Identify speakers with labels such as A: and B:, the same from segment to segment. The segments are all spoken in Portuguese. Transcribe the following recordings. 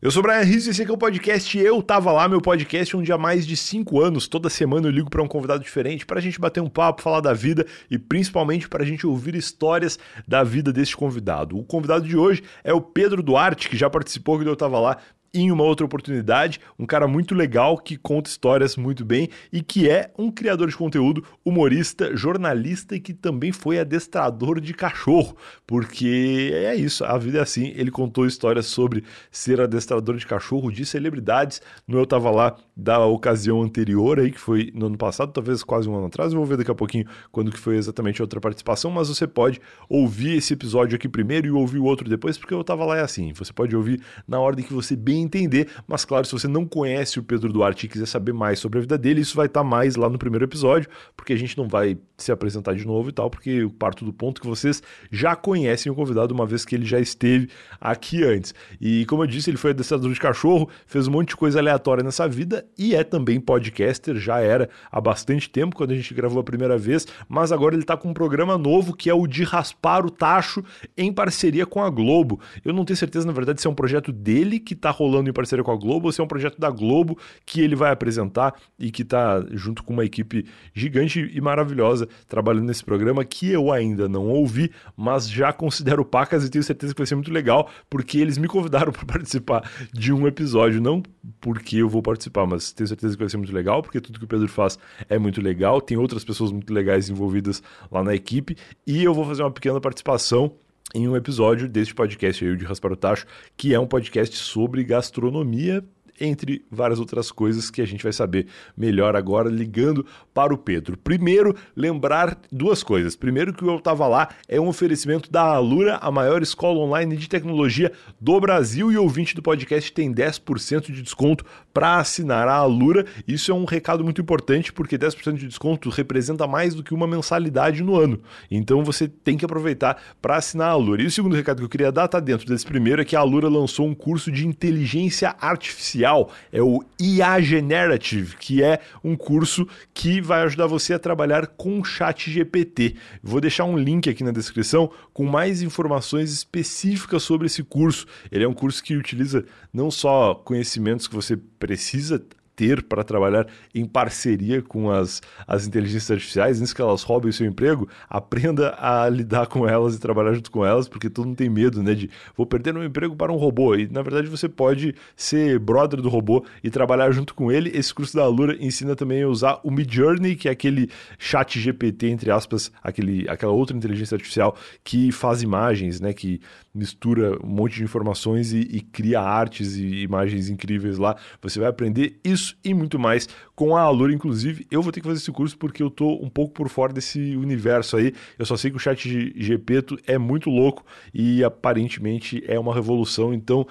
A: Eu sou o Brian Rizzo e esse aqui é o podcast Eu Tava Lá, meu podcast onde há mais de 5 anos, toda semana eu ligo para um convidado diferente para a gente bater um papo, falar da vida e principalmente para a gente ouvir histórias da vida deste convidado. O convidado de hoje é o Pedro Duarte, que já participou quando eu tava lá em uma outra oportunidade, um cara muito legal que conta histórias muito bem e que é um criador de conteúdo, humorista, jornalista e que também foi adestrador de cachorro, porque é isso, a vida é assim. Ele contou histórias sobre ser adestrador de cachorro de celebridades. No Eu Tava Lá da ocasião anterior aí, que foi no ano passado, talvez quase um ano atrás, eu vou ver daqui a pouquinho quando que foi exatamente a outra participação, mas você pode ouvir esse episódio aqui primeiro e ouvir o outro depois, porque Eu Tava Lá é assim, você pode ouvir na ordem que você bem entender. Mas, claro, se você não conhece o Pedro Duarte e quiser saber mais sobre a vida dele, isso vai estar tá mais lá no primeiro episódio, porque a gente não vai se apresentar de novo e tal, porque eu parto do ponto que vocês já conhecem o convidado, uma vez que ele já esteve aqui antes. E, como eu disse, ele foi adestrador de cachorro, fez um monte de coisa aleatória nessa vida e é também podcaster, já era há bastante tempo, quando a gente gravou a primeira vez, mas agora ele está com um programa novo que é o de Raspar o Tacho em parceria com a Globo. Eu não tenho certeza, na verdade, se é um projeto dele que está rolando rolando em parceria com a Globo, ou se é um projeto da Globo que ele vai apresentar e que está junto com uma equipe gigante e maravilhosa trabalhando nesse programa que eu ainda não ouvi, mas já considero pacas e tenho certeza que vai ser muito legal, porque eles me convidaram para participar de um episódio, não porque eu vou participar, mas tenho certeza que vai ser muito legal, porque tudo que o Pedro faz é muito legal, tem outras pessoas muito legais envolvidas lá na equipe, e eu vou fazer uma pequena participação em um episódio deste podcast aí, de Raspar o Tacho, que é um podcast sobre gastronomia entre várias outras coisas que a gente vai saber melhor agora, ligando para o Pedro. Primeiro, lembrar duas coisas. Primeiro, que o Eu Tava Lá é um oferecimento da Alura, a maior escola online de tecnologia do Brasil, e ouvinte do podcast tem 10% de desconto para assinar a Alura. Isso é um recado muito importante, porque 10% de desconto representa mais do que uma mensalidade no ano. Então você tem que aproveitar para assinar a Alura. E o segundo recado que eu queria dar está dentro desse primeiro, é que a Alura lançou um curso de inteligência artificial é o IA Generative, que é um curso que vai ajudar você a trabalhar com o chat GPT. Vou deixar um link aqui na descrição com mais informações específicas sobre esse curso. Ele é um curso que utiliza não só conhecimentos que você precisa ter para trabalhar em parceria com as, as inteligências artificiais, antes que elas roubem o seu emprego, aprenda a lidar com elas e trabalhar junto com elas, porque todo mundo tem medo, né, de vou perder meu emprego para um robô. E na verdade você pode ser brother do robô e trabalhar junto com ele. Esse curso da Alura ensina também a usar o Midjourney, que é aquele chat GPT, entre aspas, aquele, aquela outra inteligência artificial que faz imagens, né, que mistura um monte de informações e, e cria artes e imagens incríveis lá. Você vai aprender isso e muito mais com a Alura. Inclusive, eu vou ter que fazer esse curso porque eu tô um pouco por fora desse universo aí. Eu só sei que o chat GPT é muito louco e aparentemente é uma revolução. Então,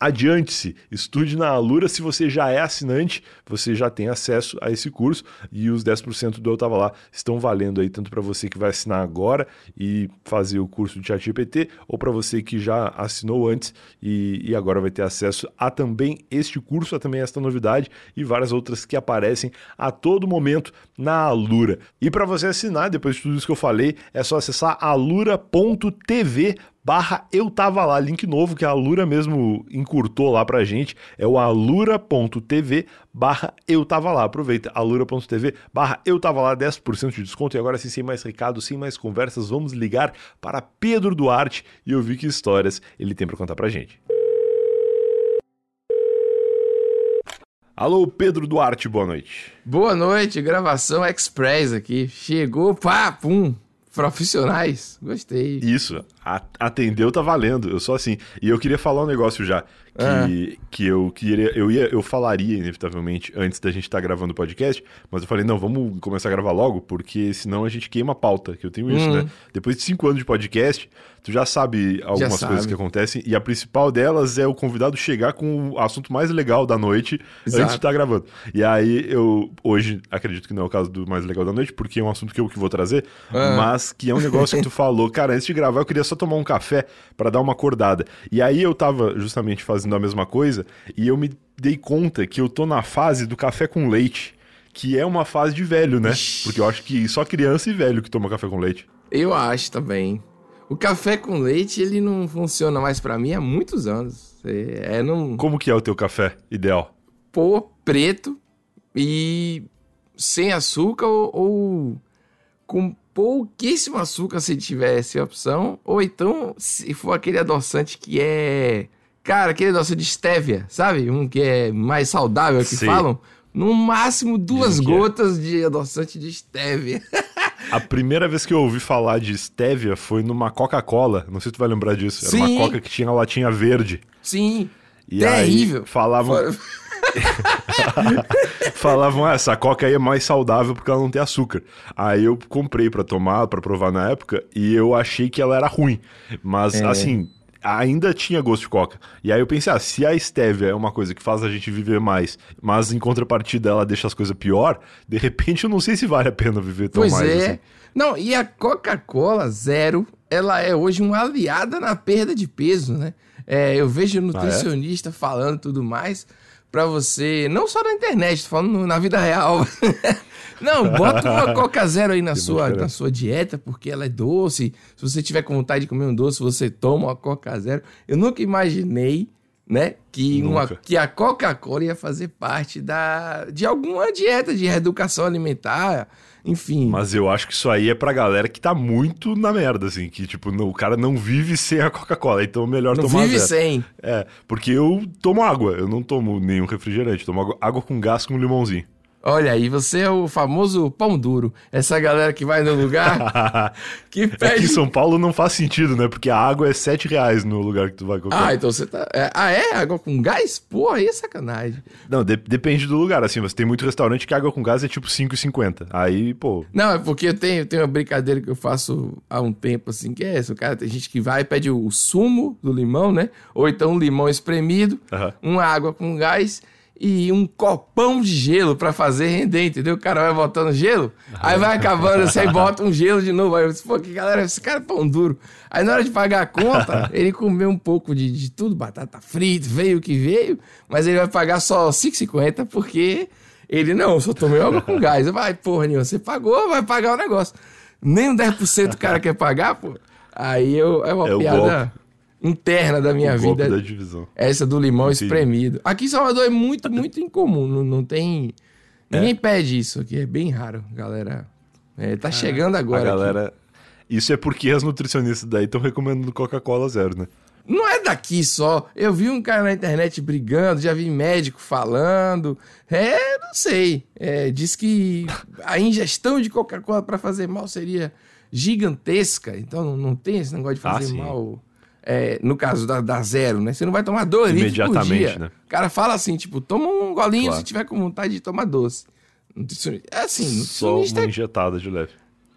A: adiante-se, estude na Alura. Se você já é assinante, você já tem acesso a esse curso e os 10% do Eu Tava Lá estão valendo aí tanto para você que vai assinar agora e fazer o curso de ChatGPT ou para você que já assinou antes e, e, agora vai ter acesso a também este curso, a também esta novidade e várias outras que aparecem a todo momento na Alura. E para você assinar, depois de tudo isso que eu falei, é só acessar alura.tv barra eu tava lá, link novo que a Alura mesmo encurtou lá pra gente, é o alura.tv barra eu tava lá, aproveita, alura.tv barra eu tava lá, 10% de desconto e agora sim, sem mais recados, sem mais conversas, vamos ligar para Pedro Duarte e ouvir que histórias ele tem para contar pra gente. Alô, Pedro Duarte, boa noite.
B: Boa noite, gravação express aqui. Chegou, pá, pum, profissionais. Gostei.
A: Isso, atendeu tá valendo. Eu sou assim. E eu queria falar um negócio já que, é. que eu queria, eu ia, eu falaria inevitavelmente antes da gente estar tá gravando o podcast, mas eu falei, não, vamos começar a gravar logo, porque senão a gente queima a pauta, que eu tenho isso, né? Uhum. Depois de cinco anos de podcast, tu já sabe algumas já coisas que acontecem, e a principal delas é o convidado chegar com o assunto mais legal da noite Exato. antes de estar tá gravando. E aí eu, hoje, acredito que não é o caso do mais legal da noite, porque é um assunto que eu que vou trazer, uhum. mas que é um negócio que tu falou, cara, antes de gravar eu queria só tomar um café para dar uma acordada. E aí eu tava justamente fazendo a mesma coisa e eu me dei conta que eu tô na fase do café com leite, que é uma fase de velho, né? Porque eu acho que só criança e velho que toma café com leite.
B: Eu acho também. O café com leite, ele não funciona mais pra mim há muitos anos. É, é não...
A: Como que é o teu café ideal?
B: Pô, preto e sem açúcar ou, ou com pouquíssimo açúcar se tivesse a opção, ou então se for aquele adoçante que é, cara, aquele adoçante de stevia, sabe? Um que é mais saudável que
A: Sim.
B: falam, no máximo duas
A: Dizem é.
B: gotas de adoçante de stevia.
A: A primeira vez que eu ouvi falar de stevia foi numa Coca-Cola. Não sei se tu vai lembrar disso. Era
B: Sim.
A: uma Coca que tinha a latinha verde.
B: Sim.
A: E
B: Terrível.
A: aí falavam, falavam, ah, essa Coca aí é mais saudável porque ela não tem açúcar. Aí eu comprei pra tomar, pra provar na época, e eu achei que ela era ruim. Mas,
B: É.
A: assim, ainda tinha gosto de Coca. E aí eu pensei, ah, se a stevia é uma coisa que faz a gente viver mais, mas em contrapartida ela deixa as coisas pior, de repente eu não sei se vale a pena viver tão
B: Pois
A: mais
B: é.
A: assim.
B: Não, e a Coca-Cola Zero, ela é hoje uma aliada na perda de peso, né? É, eu vejo nutricionista falando tudo mais pra você, não só na internet, tô falando na vida real. não, bota uma Coca Zero aí na sua, na sua dieta, porque ela é doce. Se você tiver com vontade de comer um doce, você toma uma Coca Zero. Eu nunca imaginei, né, que, uma, que a Coca-Cola ia fazer parte da, de alguma dieta de reeducação alimentar, enfim.
A: Mas eu acho que isso aí é pra galera que tá muito na merda, assim, que tipo, não- o cara não vive sem a Coca-Cola, então é melhor
B: não
A: tomar
B: vive
A: zero.
B: sem.
A: É, porque eu tomo água, eu não tomo nenhum refrigerante, tomo água, água com gás com limãozinho.
B: Olha aí, você é o famoso pão duro. Essa galera que vai no lugar que
A: Aqui em
B: pede.
A: São Paulo não faz sentido, né? Porque a água é 7 reais no lugar que tu vai
B: Ah,
A: comprar.
B: então você tá. é- ah, é? Água com gás? Porra, aí é sacanagem.
A: Não, de- depende do lugar, assim, você tem muito restaurante que a água com gás é tipo 5,50. Aí, pô,
B: Não, é porque eu tenho, tenho uma brincadeira que eu faço há um tempo, assim, que é essa. O cara, tem gente que vai e pede o sumo do limão, né? Ou então um limão espremido,
A: Aham.
B: uma água com gás e um copão de gelo pra fazer render, entendeu? O cara vai botando gelo, aí vai acabando, assim, aí bota um gelo de novo. Aí eu disse, pô, que galera, esse cara é pão duro. Aí na hora de pagar a conta, ele comeu um pouco de, de tudo, batata frita, veio o que veio, mas ele vai pagar só 5,50 porque ele não, só tomei água com gás. Vai, porra nenhuma, você pagou, vai pagar o negócio. Nem um 10% o cara quer pagar, pô. Aí eu, é uma
A: É o
B: piada interna da minha
A: o
B: vida.
A: da divisão.
B: Essa do limão
A: Entendi.
B: espremido. Aqui em Salvador é muito, muito incomum. Não, não tem. Ninguém pede isso aqui. É bem raro, galera. É, tá chegando agora.
A: a
B: aqui.
A: galera... Isso é porque as nutricionistas daí estão recomendando Coca-Cola zero, né?
B: Não é daqui só. Eu vi um cara na internet brigando, já vi médico falando. É, não sei. É, diz que a ingestão de Coca-Cola para fazer mal seria gigantesca. Então não, não tem esse negócio de
A: Ah,
B: fazer
A: sim.
B: mal. É, no caso da, da zero, né? Você não vai tomar dois litros por
A: Imediatamente,
B: dia.
A: né?
B: O cara fala assim, tipo, toma um golinho
A: Claro.
B: se tiver com vontade de tomar doce. Nutricionista, é assim,
A: Só
B: nutricionista
A: uma
B: é
A: injetada de leve.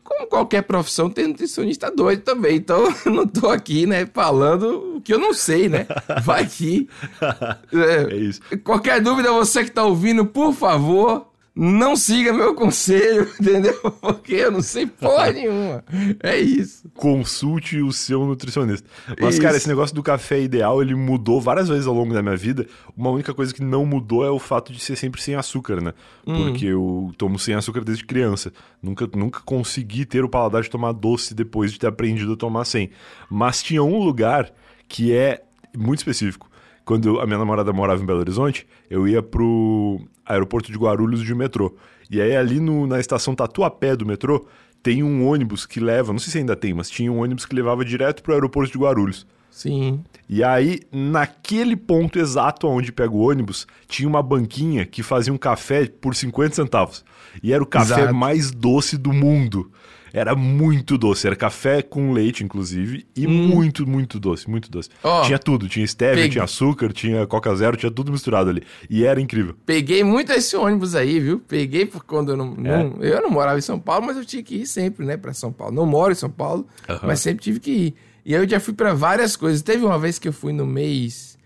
B: como qualquer profissão, tem nutricionista doido também. Então, eu não tô aqui, né, falando o que eu não sei, né? Vai que.
A: É
B: É,
A: isso.
B: qualquer dúvida, você que tá ouvindo, por favor, não siga meu conselho, entendeu? Porque eu não sei porra nenhuma. É isso.
A: Consulte o seu nutricionista. Mas, cara,
B: Isso.
A: esse negócio do café ideal, ele mudou várias vezes ao longo da minha vida. Uma única coisa que não mudou é o fato de ser sempre sem açúcar, né?
B: Hum.
A: Porque eu tomo sem açúcar desde criança. Nunca, nunca consegui ter o paladar de tomar doce depois de ter aprendido a tomar sem. Mas tinha um lugar que é muito específico. Quando a minha namorada morava em Belo Horizonte, eu ia pro aeroporto de Guarulhos de metrô. E aí ali no- na estação Tatuapé do metrô, tem um ônibus que leva, não sei se ainda tem, mas tinha um ônibus que levava direto pro aeroporto de Guarulhos.
B: Sim.
A: E aí, naquele ponto exato onde pega o ônibus, tinha uma banquinha que fazia um café por 50 centavos. E era o café
B: Exato.
A: mais doce do mundo. Era muito doce. Era café com leite, inclusive, e muito, muito doce, muito doce.
B: Hum. Ó,
A: tinha tudo. Tinha stevia, tinha açúcar, tinha coca zero, tinha tudo misturado ali. E era incrível.
B: Peguei muito esse ônibus aí, viu? Peguei por quando eu não,
A: É.
B: não- Eu não morava em São Paulo, mas eu tinha que ir sempre, né, pra São Paulo. Não moro em São Paulo, mas sempre tive que ir. E aí eu já fui pra várias coisas. Teve uma vez que eu fui no mês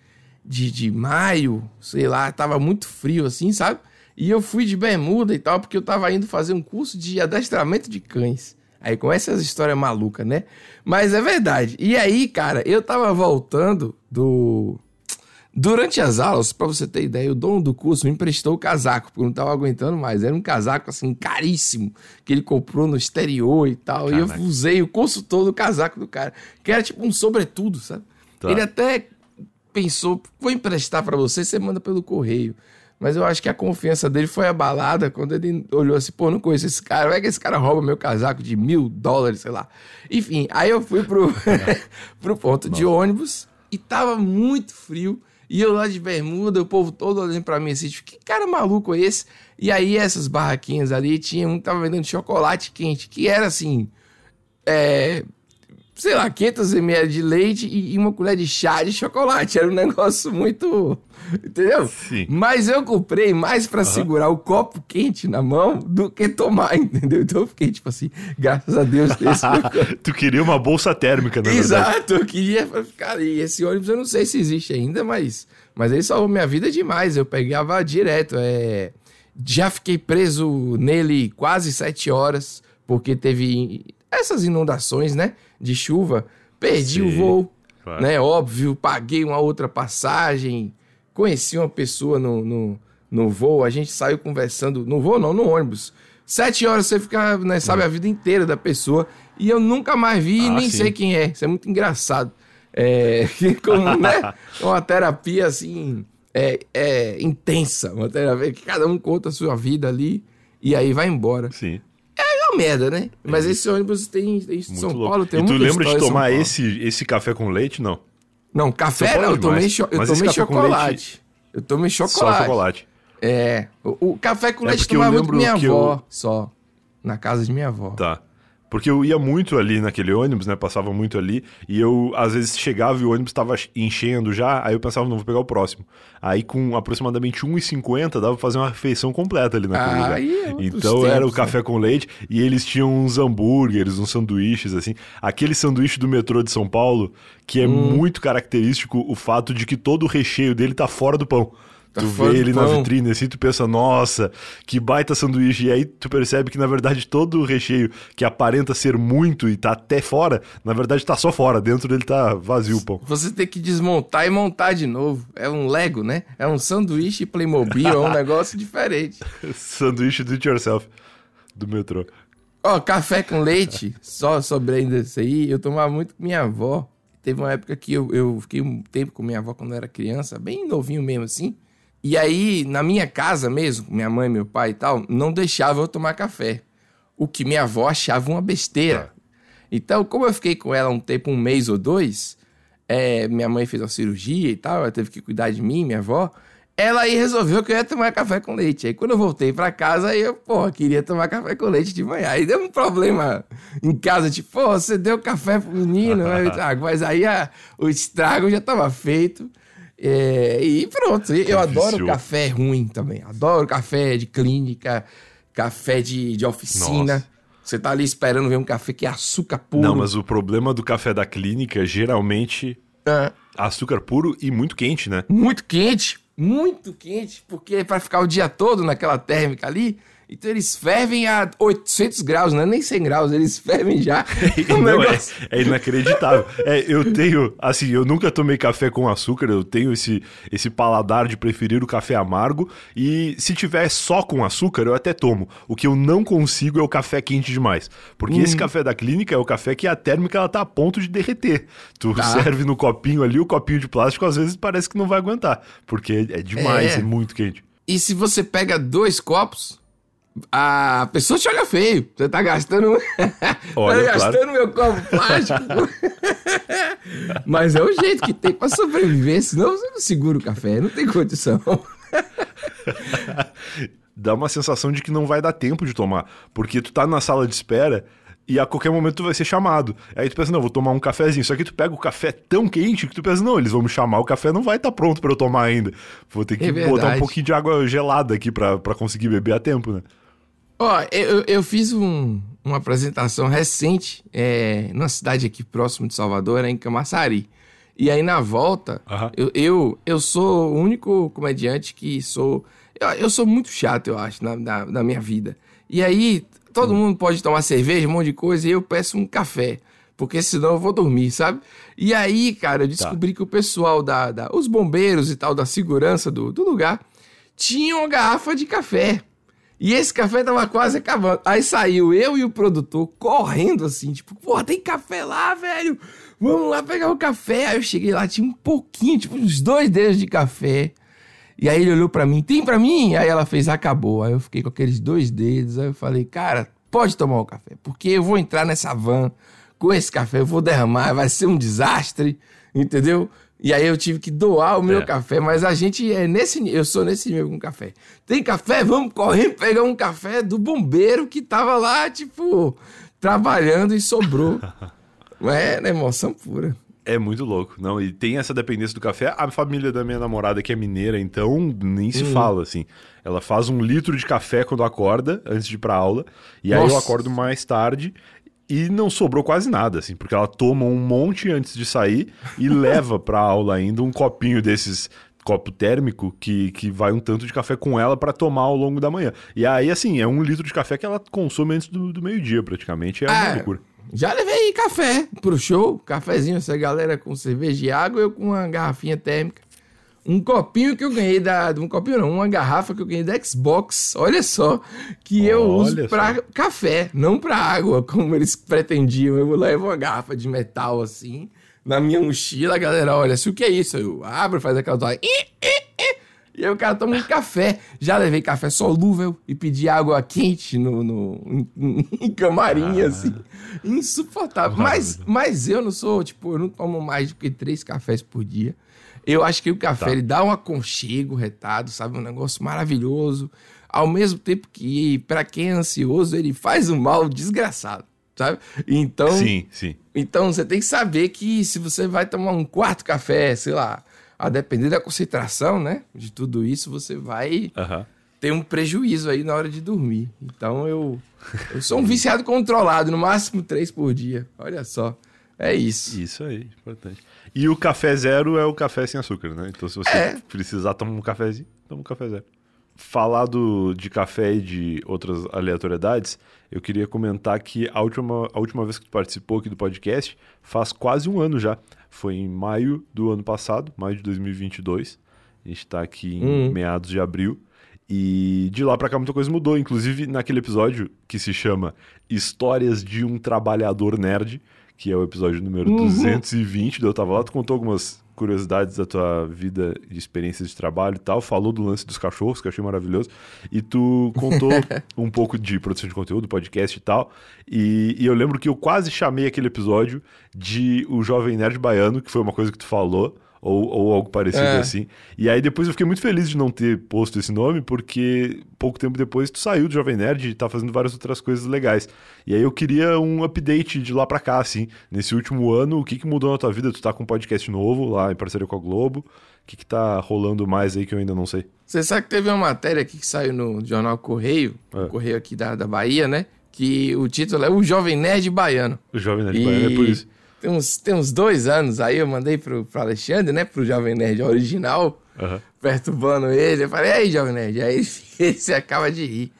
B: de, de maio, sei lá, tava muito frio assim, sabe? E eu fui de bermuda e tal, porque eu tava indo fazer um curso de adestramento de cães. Aí começa essa história maluca, né? Mas é verdade. E aí, cara, eu tava voltando do Durante as aulas, para você ter ideia, o dono do curso me emprestou o casaco, porque eu não tava aguentando mais. Era um casaco, assim, caríssimo, que ele comprou no exterior e tal. Caraca. E eu usei o curso todo o casaco do cara, que era tipo um sobretudo, sabe? Tá. Ele até pensou, vou emprestar para você, você manda pelo correio. Mas eu acho que a confiança dele foi abalada quando ele olhou assim, pô, não conheço esse cara, vai que esse cara rouba meu casaco de mil dólares, sei lá. Enfim, aí eu fui pro, pro ponto de ônibus e tava muito frio. E eu lá de bermuda, o povo todo olhando pra mim assim, tipo, que cara maluco é esse? E aí essas barraquinhas ali, tinha um que tava vendendo chocolate quente, que era assim, é, sei lá, 500 ml de leite e uma colher de chá de chocolate. Era um negócio muito. Entendeu? Sim. Mas eu comprei mais para uhum. segurar o copo quente na mão do que tomar, entendeu? Então eu fiquei tipo assim, graças a Deus.
A: Tu queria uma bolsa térmica, né?
B: Exato, eu queria. Cara, e esse ônibus eu não sei se existe ainda, mas. Mas ele salvou minha vida demais. Eu pegava direto. É... Já fiquei preso nele quase sete horas, porque teve essas inundações, né? De chuva, perdi Sim, o voo, claro. né? Óbvio, paguei uma outra passagem, conheci uma pessoa no, no, no voo, a gente saiu conversando, no voo não, no ônibus. Sete horas você fica, né, sabe, a vida inteira da pessoa. E eu nunca mais vi e ah, nem sim. sei quem é. Isso é muito engraçado. É, como, né? Uma terapia assim. É, é intensa, uma terapia que cada um conta a sua vida ali e aí vai embora.
A: Sim
B: merda, né? Mas é. esse ônibus tem, tem São louco. Paulo, tem
A: E tu lembra de tomar esse, esse café com leite, não?
B: Não, café não, eu tomei, cho eu tomei chocolate. Eu tomei chocolate. Só chocolate. É, o, o café com é leite tomava muito minha avó, eu... só. Na casa de minha avó.
A: Tá. Porque eu ia muito ali naquele ônibus, né? Passava muito ali. E eu, às vezes, chegava e o ônibus estava enchendo já. Aí eu pensava, não, vou pegar o próximo. Aí, com aproximadamente 1,50, dava pra fazer uma refeição completa ali naquele ah, lugar. É então tempos, era o café né? com leite. E eles tinham uns hambúrgueres, uns sanduíches, assim. Aquele sanduíche do metrô de São Paulo, que é hum. muito característico o fato de que todo o recheio dele tá fora do pão. Tá tu vê ele na vitrine assim, tu pensa, nossa, que baita sanduíche. E aí tu percebe que, na verdade, todo o recheio que aparenta ser muito e tá até fora, na verdade tá só fora. Dentro dele tá vazio o pão.
B: Você tem que desmontar e montar de novo. É um Lego, né? É um sanduíche Playmobil, é um negócio diferente.
A: sanduíche do it yourself do metrô.
B: Ó, oh, café com leite, só sobre ainda isso aí, eu tomava muito com minha avó. Teve uma época que eu, eu fiquei um tempo com minha avó quando eu era criança, bem novinho mesmo assim. E aí, na minha casa mesmo, minha mãe, meu pai e tal, não deixava eu tomar café. O que minha avó achava uma besteira. É. Então, como eu fiquei com ela um tempo, um mês ou dois, é, minha mãe fez uma cirurgia e tal, ela teve que cuidar de mim, minha avó. Ela aí resolveu que eu ia tomar café com leite. Aí quando eu voltei para casa, aí eu, pô, queria tomar café com leite de manhã. Aí deu um problema em casa, tipo, pô, você deu café pro menino, ah, mas aí a, o estrago já estava feito. É, e pronto. Eu adoro café ruim também. Adoro café de clínica, café de, de oficina. Nossa. Você tá ali esperando ver um café que é açúcar puro.
A: Não, mas o problema do café da clínica geralmente é açúcar puro e muito quente, né?
B: Muito quente, muito quente, porque é para ficar o dia todo naquela térmica ali, então eles fervem a 800 graus, não é nem 100 graus, eles fervem já.
A: não, é, é, inacreditável. É, eu tenho, assim, eu nunca tomei café com açúcar, eu tenho esse, esse paladar de preferir o café amargo. E se tiver só com açúcar, eu até tomo. O que eu não consigo é o café quente demais. Porque hum. esse café da clínica é o café que a térmica ela tá a ponto de derreter. Tu tá. serve no copinho ali, o copinho de plástico às vezes parece que não vai aguentar. Porque é demais, é, é muito quente.
B: E se você pega dois copos, a pessoa te olha feio. Você tá gastando. Olha, tá gastando claro. meu copo plástico. Mas é o jeito que tem pra sobreviver, senão você não segura o café, não tem condição.
A: Dá uma sensação de que não vai dar tempo de tomar. Porque tu tá na sala de espera e a qualquer momento tu vai ser chamado. Aí tu pensa, não, vou tomar um cafezinho. Só que tu pega o café tão quente que tu pensa, não, eles vão me chamar, o café não vai estar tá pronto para eu tomar ainda. Vou ter que é botar um pouquinho de água gelada aqui para conseguir beber a tempo, né?
B: Ó, eu, eu fiz um, uma apresentação recente é, numa cidade aqui próximo de Salvador, em Camaçari. E aí na volta, uhum. eu, eu, eu sou o único comediante que sou. Eu, eu sou muito chato, eu acho, na, na, na minha vida. E aí, todo uhum. mundo pode tomar cerveja, um monte de coisa, e eu peço um café. porque senão eu vou dormir, sabe? E aí, cara, eu descobri tá. que o pessoal da, da, os bombeiros e tal, da segurança do, do lugar, tinham uma garrafa de café. E esse café tava quase acabando. Aí saiu eu e o produtor correndo assim, tipo, porra, tem café lá, velho. Vamos lá pegar o café. Aí eu cheguei lá, tinha um pouquinho, tipo, uns dois dedos de café. E aí ele olhou para mim, tem para mim? Aí ela fez, acabou. Aí eu fiquei com aqueles dois dedos. Aí eu falei, cara, pode tomar o café, porque eu vou entrar nessa van com esse café, eu vou derramar, vai ser um desastre, entendeu? E aí eu tive que doar o meu é. café, mas a gente é nesse eu sou nesse nível com café. Tem café? Vamos correr pegar um café do bombeiro que tava lá, tipo, trabalhando e sobrou. é, né, emoção pura.
A: É muito louco. Não, e tem essa dependência do café. A família da minha namorada, que é mineira, então nem se hum. fala, assim. Ela faz um litro de café quando acorda, antes de ir pra aula. E Nossa. aí eu acordo mais tarde e não sobrou quase nada, assim, porque ela toma um monte antes de sair e leva pra aula ainda um copinho desses copo térmico que, que vai um tanto de café com ela para tomar ao longo da manhã. E aí, assim, é um litro de café que ela consome antes do, do meio-dia, praticamente. É uma é, loucura.
B: Já levei café pro show, cafezinho, essa galera com cerveja e água, eu com uma garrafinha térmica um copinho que eu ganhei da. Um copinho não, uma garrafa que eu ganhei da Xbox. Olha só. Que eu uso para café, não para água, como eles pretendiam. Eu levo uma garrafa de metal assim, na minha mochila, a galera olha, se o que é isso? Eu abro, faz aquela dó. E aí o cara toma um café. Já levei café solúvel e pedi água quente no, no em, em camarim, ah, assim. Insuportável. Mas, mas eu não sou, tipo, eu não tomo mais do que três cafés por dia. Eu acho que o café tá. ele dá um aconchego retado, sabe? Um negócio maravilhoso. Ao mesmo tempo que, para quem é ansioso, ele faz um mal desgraçado, sabe? Então.
A: Sim, sim.
B: Então você tem que saber que se você vai tomar um quarto café, sei lá, a depender da concentração, né? De tudo isso, você vai uhum. ter um prejuízo aí na hora de dormir. Então eu. Eu sou um viciado controlado, no máximo três por dia. Olha só. É isso.
A: Isso aí, importante. E o café zero é o café sem açúcar, né? Então, se você é. precisar tomar um cafezinho, toma um café zero. Falado de café e de outras aleatoriedades, eu queria comentar que a última, a última vez que tu participou aqui do podcast faz quase um ano já. Foi em maio do ano passado, maio de 2022. A gente está aqui em hum. meados de abril. E de lá para cá muita coisa mudou, inclusive naquele episódio que se chama Histórias de um Trabalhador Nerd que é o episódio número uhum. 220 do Eu Tava Lá. Tu contou algumas curiosidades da tua vida de experiências de trabalho e tal, falou do lance dos cachorros, que eu achei maravilhoso, e tu contou um pouco de produção de conteúdo, podcast e tal, e, e, eu lembro que eu quase chamei aquele episódio de O Jovem Nerd Baiano, que foi uma coisa que tu falou, ou, ou algo parecido é. assim. E aí depois eu fiquei muito feliz de não ter posto esse nome, porque pouco tempo depois tu saiu do Jovem Nerd e tá fazendo várias outras coisas legais. E aí eu queria um update de lá pra cá, assim. Nesse último ano, o que, que mudou na tua vida? Tu tá com um podcast novo lá em parceria com a Globo. O que, que tá rolando mais aí que eu ainda não sei?
B: Você sabe que teve uma matéria aqui que saiu no jornal Correio, é. o Correio aqui da, da Bahia, né? Que o título é O Jovem Nerd Baiano.
A: O Jovem Nerd e... Baiano é por isso
B: tem uns, tem uns dois anos aí, eu mandei pro, pro Alexandre, né? Pro Jovem Nerd original, uhum. perturbando ele. Eu falei, e aí, Jovem Nerd? Aí você acaba de rir.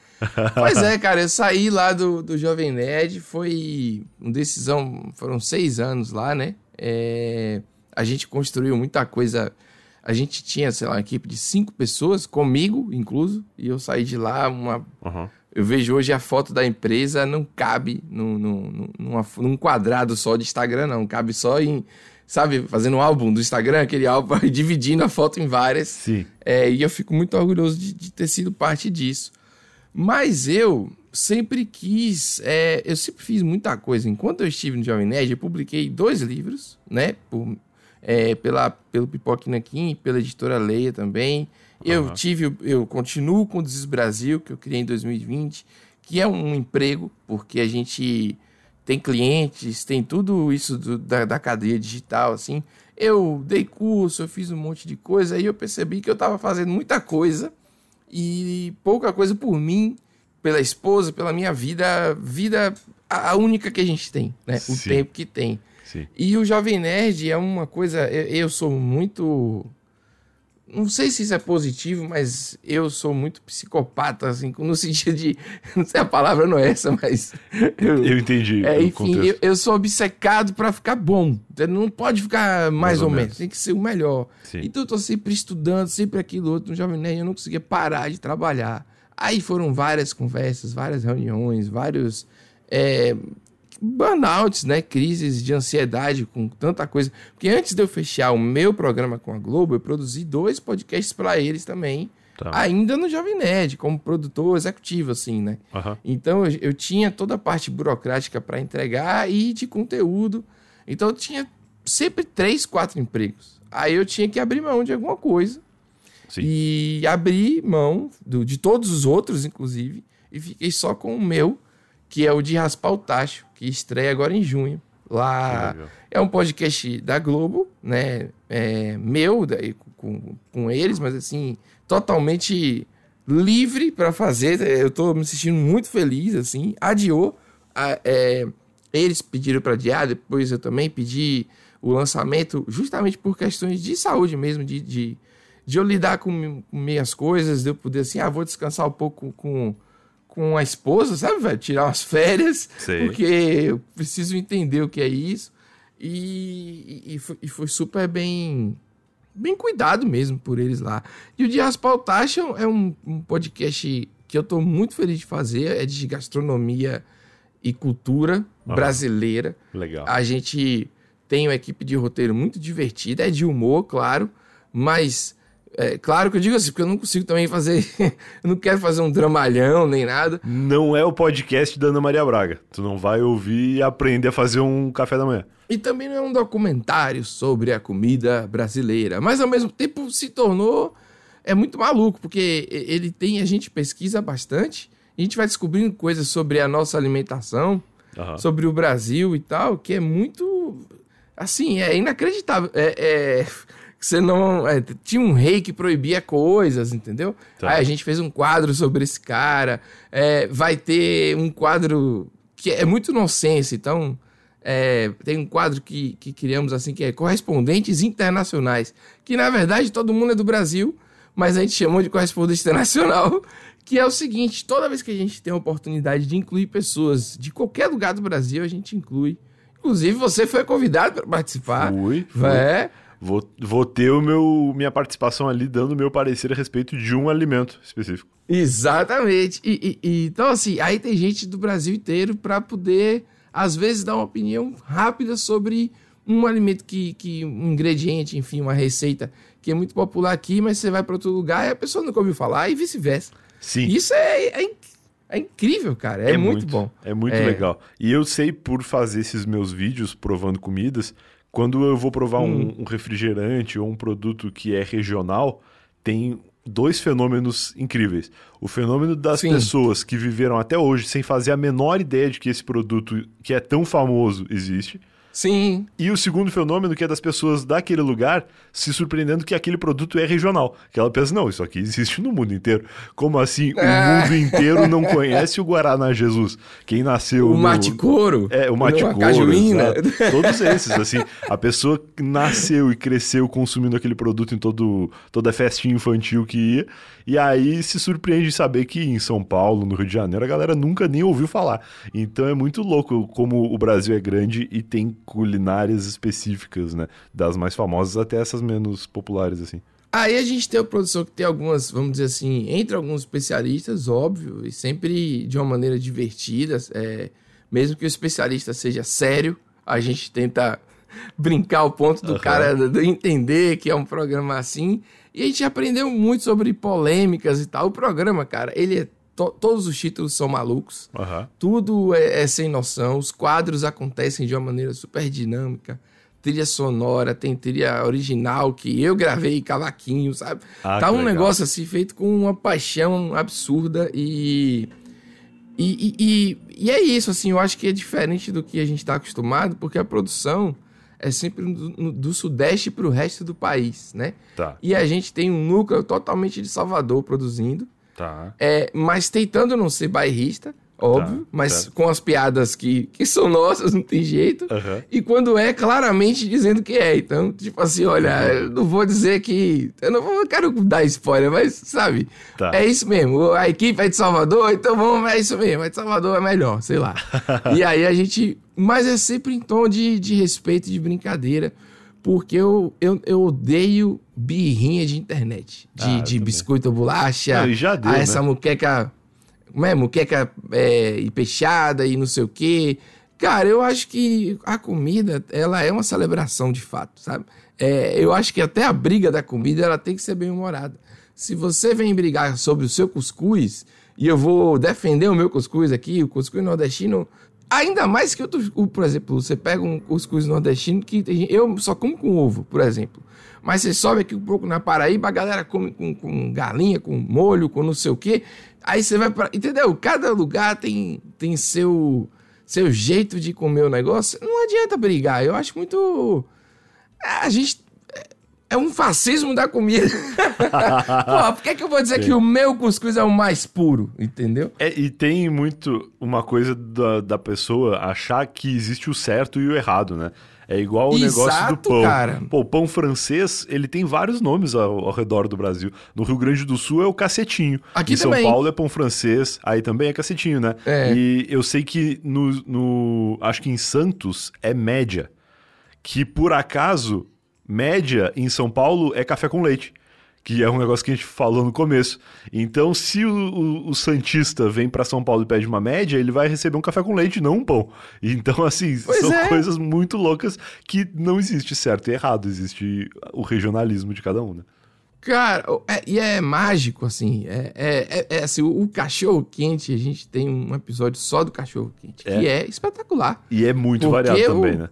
B: pois é, cara, eu saí lá do, do Jovem Nerd, foi uma decisão, foram seis anos lá, né? É, a gente construiu muita coisa. A gente tinha, sei lá, uma equipe de cinco pessoas, comigo incluso, e eu saí de lá uma. Uhum eu vejo hoje a foto da empresa não cabe num, num, numa, num quadrado só de Instagram, não. Cabe só em, sabe, fazendo um álbum do Instagram, aquele álbum, dividindo a foto em várias.
A: Sim.
B: É, e eu fico muito orgulhoso de, de, ter sido parte disso. Mas eu sempre quis, é, eu sempre fiz muita coisa. Enquanto eu estive no Jovem Nerd, eu publiquei dois livros, né, por, é, pela, pelo Pipoque Nanquim, pela editora Leia também. Eu uhum. tive, eu continuo com o Desis Brasil, que eu criei em 2020, que é um emprego, porque a gente tem clientes, tem tudo isso do, da, da cadeia digital, assim. Eu dei curso, eu fiz um monte de coisa, aí eu percebi que eu estava fazendo muita coisa e pouca coisa por mim, pela esposa, pela minha vida, vida a única que a gente tem, né? O Sim. tempo que tem.
A: Sim.
B: E o Jovem Nerd é uma coisa. Eu, eu sou muito não sei se isso é positivo, mas eu sou muito psicopata, assim, no sentido de. Não sei a palavra não é essa, mas.
A: Eu, eu entendi.
B: É, enfim, eu, eu, sou obcecado para ficar bom. Não pode ficar mais, mais ou, ou menos. menos. tem que ser o melhor. Sim. Então eu tô sempre estudando, sempre aquilo outro. No Jovem Nerd eu não conseguia parar de trabalhar. Aí foram várias conversas, várias reuniões, vários. É, burnouts, né? Crises de ansiedade com tanta coisa. Porque antes de eu fechar o meu programa com a Globo, eu produzi dois podcasts para eles também. Tá. Ainda no Jovem Nerd, como produtor executivo, assim, né? Uhum. Então eu, eu, tinha toda a parte burocrática para entregar e de conteúdo. Então eu tinha sempre três, quatro empregos. Aí eu tinha que abrir mão de alguma coisa. Sim. E abrir mão do, de todos os outros, inclusive, e fiquei só com o meu que é o de Raspar o Tacho, que estreia agora em junho. Lá é um podcast da Globo, né? É meu, daí, com, com eles, mas assim, totalmente livre para fazer. Eu tô me sentindo muito feliz, assim. Adiou. A, é, eles pediram para adiar, depois eu também pedi o lançamento, justamente por questões de saúde mesmo, de, de, de eu lidar com, com minhas coisas, de eu poder assim, ah, vou descansar um pouco com com a esposa, sabe, velho? Tirar umas férias, Sei. porque eu preciso entender o que é isso. E, e, foi, e, foi, super bem bem cuidado mesmo por eles lá. E o Dias Pautation é um, um, podcast que eu tô muito feliz de fazer, é de gastronomia e cultura ah, brasileira.
A: Legal.
B: A gente tem uma equipe de roteiro muito divertida, é de humor, claro, mas é, claro que eu digo assim, porque eu não consigo também fazer. eu não quero fazer um dramalhão nem nada.
A: Não é o podcast da Ana Maria Braga. Tu não vai ouvir e aprender a fazer um café da manhã.
B: E também não é um documentário sobre a comida brasileira. Mas ao mesmo tempo se tornou. É muito maluco, porque ele tem. A gente pesquisa bastante. A gente vai descobrindo coisas sobre a nossa alimentação, uhum. sobre o Brasil e tal, que é muito. Assim, é inacreditável. É. é você não. É, tinha um rei que proibia coisas, entendeu? Tá. Aí a gente fez um quadro sobre esse cara. É, vai ter um quadro que é muito nonsense, então. É, tem um quadro que, que criamos assim que é Correspondentes Internacionais. Que na verdade todo mundo é do Brasil, mas a gente chamou de correspondente internacional. Que é o seguinte: toda vez que a gente tem a oportunidade de incluir pessoas de qualquer lugar do Brasil, a gente inclui. Inclusive, você foi convidado para participar.
A: Fui. fui. É. Vou, vou ter o meu, minha participação ali dando meu parecer a respeito de um alimento específico.
B: Exatamente. E, e, e então, assim, aí tem gente do Brasil inteiro para poder, às vezes, dar uma opinião rápida sobre um alimento que, que. um ingrediente, enfim, uma receita que é muito popular aqui, mas você vai para outro lugar e a pessoa nunca ouviu falar e vice-versa.
A: Sim.
B: Isso é, é, é, incrível, cara. É, é muito, muito, bom.
A: É muito é... legal. E eu sei, por fazer esses meus vídeos provando comidas, quando eu vou provar hum. um, um refrigerante ou um produto que é regional, tem dois fenômenos incríveis. O fenômeno das Sim. pessoas que viveram até hoje sem fazer a menor ideia de que esse produto que é tão famoso existe.
B: Sim.
A: E o segundo fenômeno, que é das pessoas daquele lugar se surpreendendo que aquele produto é regional. Que ela pensa, não, isso aqui existe no mundo inteiro. Como assim o é. mundo inteiro não conhece o Guaraná Jesus? Quem nasceu.
B: O no... mate couro.
A: É, o mate couro. Cajuína. Todos esses, assim. A pessoa que nasceu e cresceu consumindo aquele produto em todo, toda festinha infantil que ia. E aí se surpreende de saber que em São Paulo, no Rio de Janeiro, a galera nunca nem ouviu falar. Então é muito louco como o Brasil é grande e tem culinárias específicas, né? Das mais famosas até essas menos populares, assim.
B: Aí a gente tem a produção que tem algumas, vamos dizer assim, entre alguns especialistas, óbvio, e sempre de uma maneira divertida. É, mesmo que o especialista seja sério, a gente tenta brincar o ponto do uhum. cara do entender que é um programa assim. E a gente aprendeu muito sobre polêmicas e tal. O programa, cara, ele é. To todos os títulos são malucos.
A: Uhum.
B: Tudo é, é, sem noção. Os quadros acontecem de uma maneira super dinâmica. Trilha sonora, tem trilha original que eu gravei cavaquinho, sabe? Ah, tá um legal. negócio assim feito com uma paixão absurda e e, e, e, é isso, assim, eu acho que é diferente do que a gente está acostumado, porque a produção é sempre do, do sudeste para o resto do país, né?
A: Tá.
B: E a gente tem um núcleo totalmente de Salvador produzindo.
A: Tá.
B: É, mas tentando não ser bairrista, óbvio,
A: Tá,
B: mas com as piadas que, que são nossas, não tem jeito.
A: Aham.
B: E quando é, claramente dizendo que é. Então, tipo assim, olha, eu não vou dizer que. Eu não vou, eu quero dar spoiler, mas, sabe?
A: Tá.
B: É isso mesmo. A equipe é de Salvador, então vamos, é isso mesmo. É de Salvador é melhor, sei lá. e aí a gente. Mas é sempre em tom de, de respeito, de brincadeira. Porque eu, eu, eu odeio birrinha de internet. De,
A: Ah,
B: de
A: também.
B: biscoito ou bolacha.
A: E já deu,
B: a essa
A: né?
B: muqueca. Como é? Muqueca é, e peixada e não sei o quê. Cara, eu acho que a comida, ela é uma celebração de fato, sabe? É, eu acho que até a briga da comida, ela tem que ser bem humorada. Se você vem brigar sobre o seu cuscuz, e eu vou defender o meu cuscuz aqui, o cuscuz nordestino, ainda mais que outros, o- por exemplo, você pega um cuscuz nordestino que tem eu só como com ovo, por exemplo. Mas você sobe aqui um pouco na Paraíba, a galera come com, com galinha, com molho, com não sei o quê. Aí você vai pra. Entendeu? Cada lugar tem, tem seu, seu jeito de comer o negócio. Não adianta brigar. Eu acho muito. É, A gente. É- É um fascismo da comida. Pô, por que, que eu vou dizer que o meu cuscuz é o mais puro? Entendeu?
A: É, e tem muito uma coisa da, da pessoa achar que existe o certo e o errado, né? É igual o negócio do pão.
B: cara.
A: Pô, o pão francês, ele tem vários nomes ao, ao redor do Brasil. No Rio Grande do Sul é o cacetinho.
B: Aqui
A: em São
B: também.
A: Paulo é pão francês, aí também é cacetinho, né?
B: É.
A: E eu sei que no, no- Acho que em Santos é média. Que por acaso, média em São Paulo é café com leite. Que é um negócio que a gente falou no começo. Então, se o, o- o Santista vem pra São Paulo e pede uma média, ele vai receber um café com leite, não um pão. Então, assim,
B: Pois
A: são
B: é.
A: coisas muito loucas que não existe certo e errado. Existe o regionalismo de cada um, né?
B: Cara, é- e é mágico, assim. É, é, é- é assim, o, o cachorro quente, a gente tem um episódio só do cachorro quente,
A: É.
B: que é espetacular.
A: E é muito variado também, né?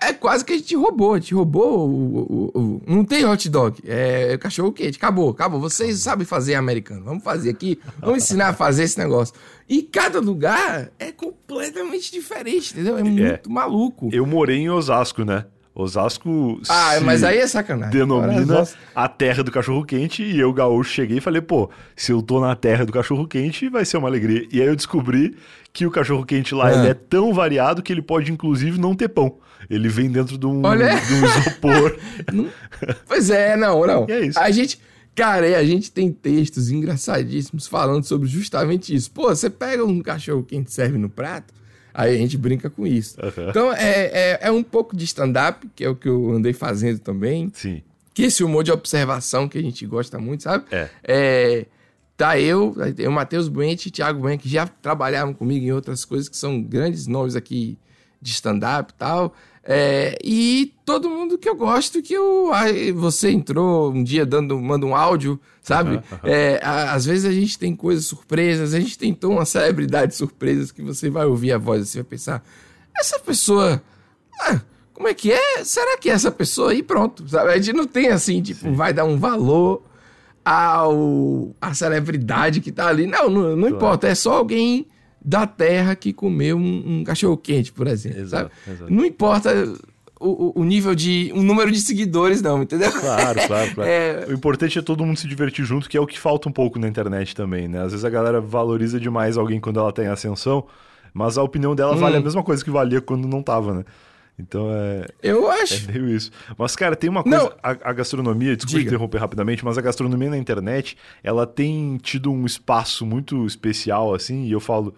B: É, é quase que a gente roubou. A gente roubou o. o- o- não tem hot dog. É cachorro quente. Acabou, acabou. Vocês sabem fazer americano. Vamos fazer aqui. Vamos ensinar a fazer esse negócio. E cada lugar é completamente diferente, entendeu? É muito maluco.
A: Eu morei em Osasco, né? Osasco.
B: Ah,
A: se
B: mas aí é sacanagem.
A: Denomina
B: nossa.
A: a terra do cachorro quente e eu, gaúcho, cheguei e falei, pô, se eu tô na terra do cachorro quente, vai ser uma alegria. E aí eu descobri que o cachorro quente lá
B: Ah.
A: ele é tão variado que ele pode, inclusive, não ter pão. Ele vem dentro de um,
B: Olha.
A: de um isopor.
B: Não- Pois é, não, não.
A: E é isso.
B: A gente. Cara, a gente tem textos engraçadíssimos falando sobre justamente isso. Pô, você pega um cachorro quente serve no prato, aí a gente brinca com isso.
A: Aham.
B: Então é, é, é um pouco de stand-up, que é o que eu andei fazendo também.
A: Sim.
B: Que esse humor de observação que a gente gosta muito, sabe?
A: É.
B: É, tá eu, o Matheus Buente e Thiago Buente, que já trabalharam comigo em outras coisas, que são grandes nomes aqui de stand-up e tal. É, e todo mundo que eu gosto, que eu. ai, você entrou um dia dando, manda um áudio, sabe?
A: Aham.
B: É, a- às vezes a gente tem coisas surpresas, a gente tentou uma celebridade de surpresas que você vai ouvir a voz e você vai pensar, essa pessoa. ah, como é que é? Será que é essa pessoa aí? Pronto. Sabe? A gente não tem assim, tipo, vai dar um valor ao a celebridade que tá ali. Não, não, não importa. É só alguém da terra que comeu um, um cachorro quente, por exemplo.
A: Exato,
B: sabe?
A: exato.
B: Não importa o, o- nível de. o número de seguidores, não, entendeu?
A: Claro, claro, claro.
B: É.
A: O importante é todo mundo se divertir junto, que é o que falta um pouco na internet também, né? Às vezes a galera valoriza demais alguém quando ela tem ascensão, mas a opinião dela vale a
B: Hum.
A: mesma coisa que valia quando não tava, né? Então é,
B: Eu
A: é
B: acho.
A: meio isso. Mas, cara, tem uma coisa.
B: Não.
A: A, a gastronomia, desculpa
B: Diga.
A: interromper rapidamente, mas a gastronomia na internet, ela tem tido um espaço muito especial, assim, e eu falo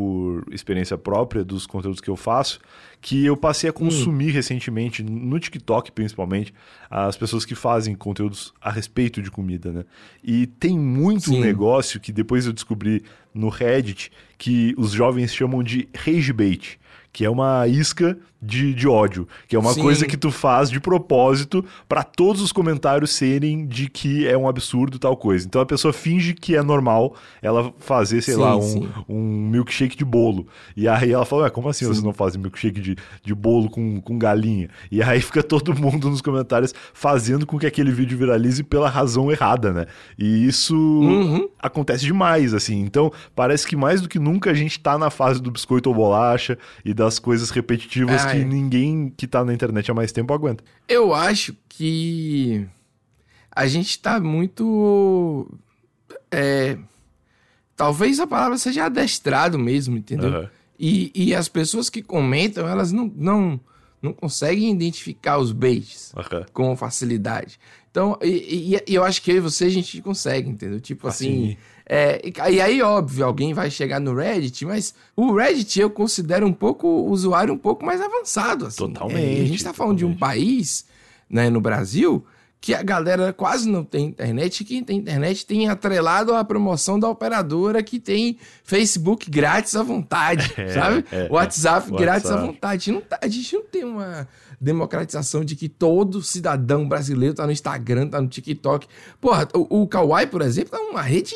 A: por experiência própria dos conteúdos que eu faço, que eu passei a consumir recentemente, no TikTok principalmente, as pessoas que fazem conteúdos a respeito de comida, né? E tem muito um
B: Sim.
A: negócio que depois eu descobri no Reddit, que os jovens chamam de rage bait, que é uma isca de, de ódio, que é uma
B: Sim.
A: coisa que tu faz de propósito pra todos os comentários serem de que é um absurdo tal coisa. Então a pessoa finge que é normal ela fazer, sei
B: Sim,
A: lá, um,
B: sim.
A: um milkshake de bolo. E aí ela fala, ué, como assim você não faz milkshake de, de bolo com, com galinha? E aí fica todo mundo nos comentários fazendo com que aquele vídeo viralize pela razão errada, né? E isso
B: Uhum.
A: acontece demais, assim. Então, parece que mais do que nunca a gente tá na fase do biscoito ou bolacha e das coisas repetitivas
B: Ah,
A: que
B: é.
A: ninguém que tá na internet há mais tempo aguenta.
B: Eu acho que a gente tá muito. É, talvez a palavra seja adestrado mesmo, entendeu?
A: Aham.
B: E, e as pessoas que comentam, elas não, não, não conseguem identificar os baits
A: Aham.
B: com facilidade. Então, e, e- e eu acho que eu e você a gente consegue, entendeu? Tipo assim.
A: Assim.
B: é, e, e aí, óbvio, alguém vai chegar no Reddit, mas o Reddit eu considero um pouco o usuário um pouco mais avançado. Assim.
A: Totalmente,
B: É, a gente tá falando de um país, né, no Brasil, que a galera quase não tem internet, e quem tem internet tem atrelado a promoção da operadora que tem Facebook grátis à vontade,
A: É,
B: sabe?
A: é,
B: WhatsApp
A: é.
B: grátis à
A: WhatsApp.
B: vontade. Não tá- a gente não tem uma democratização de que todo cidadão brasileiro tá no Instagram, tá no TikTok. Porra, o, o Kawaii, por exemplo, é uma rede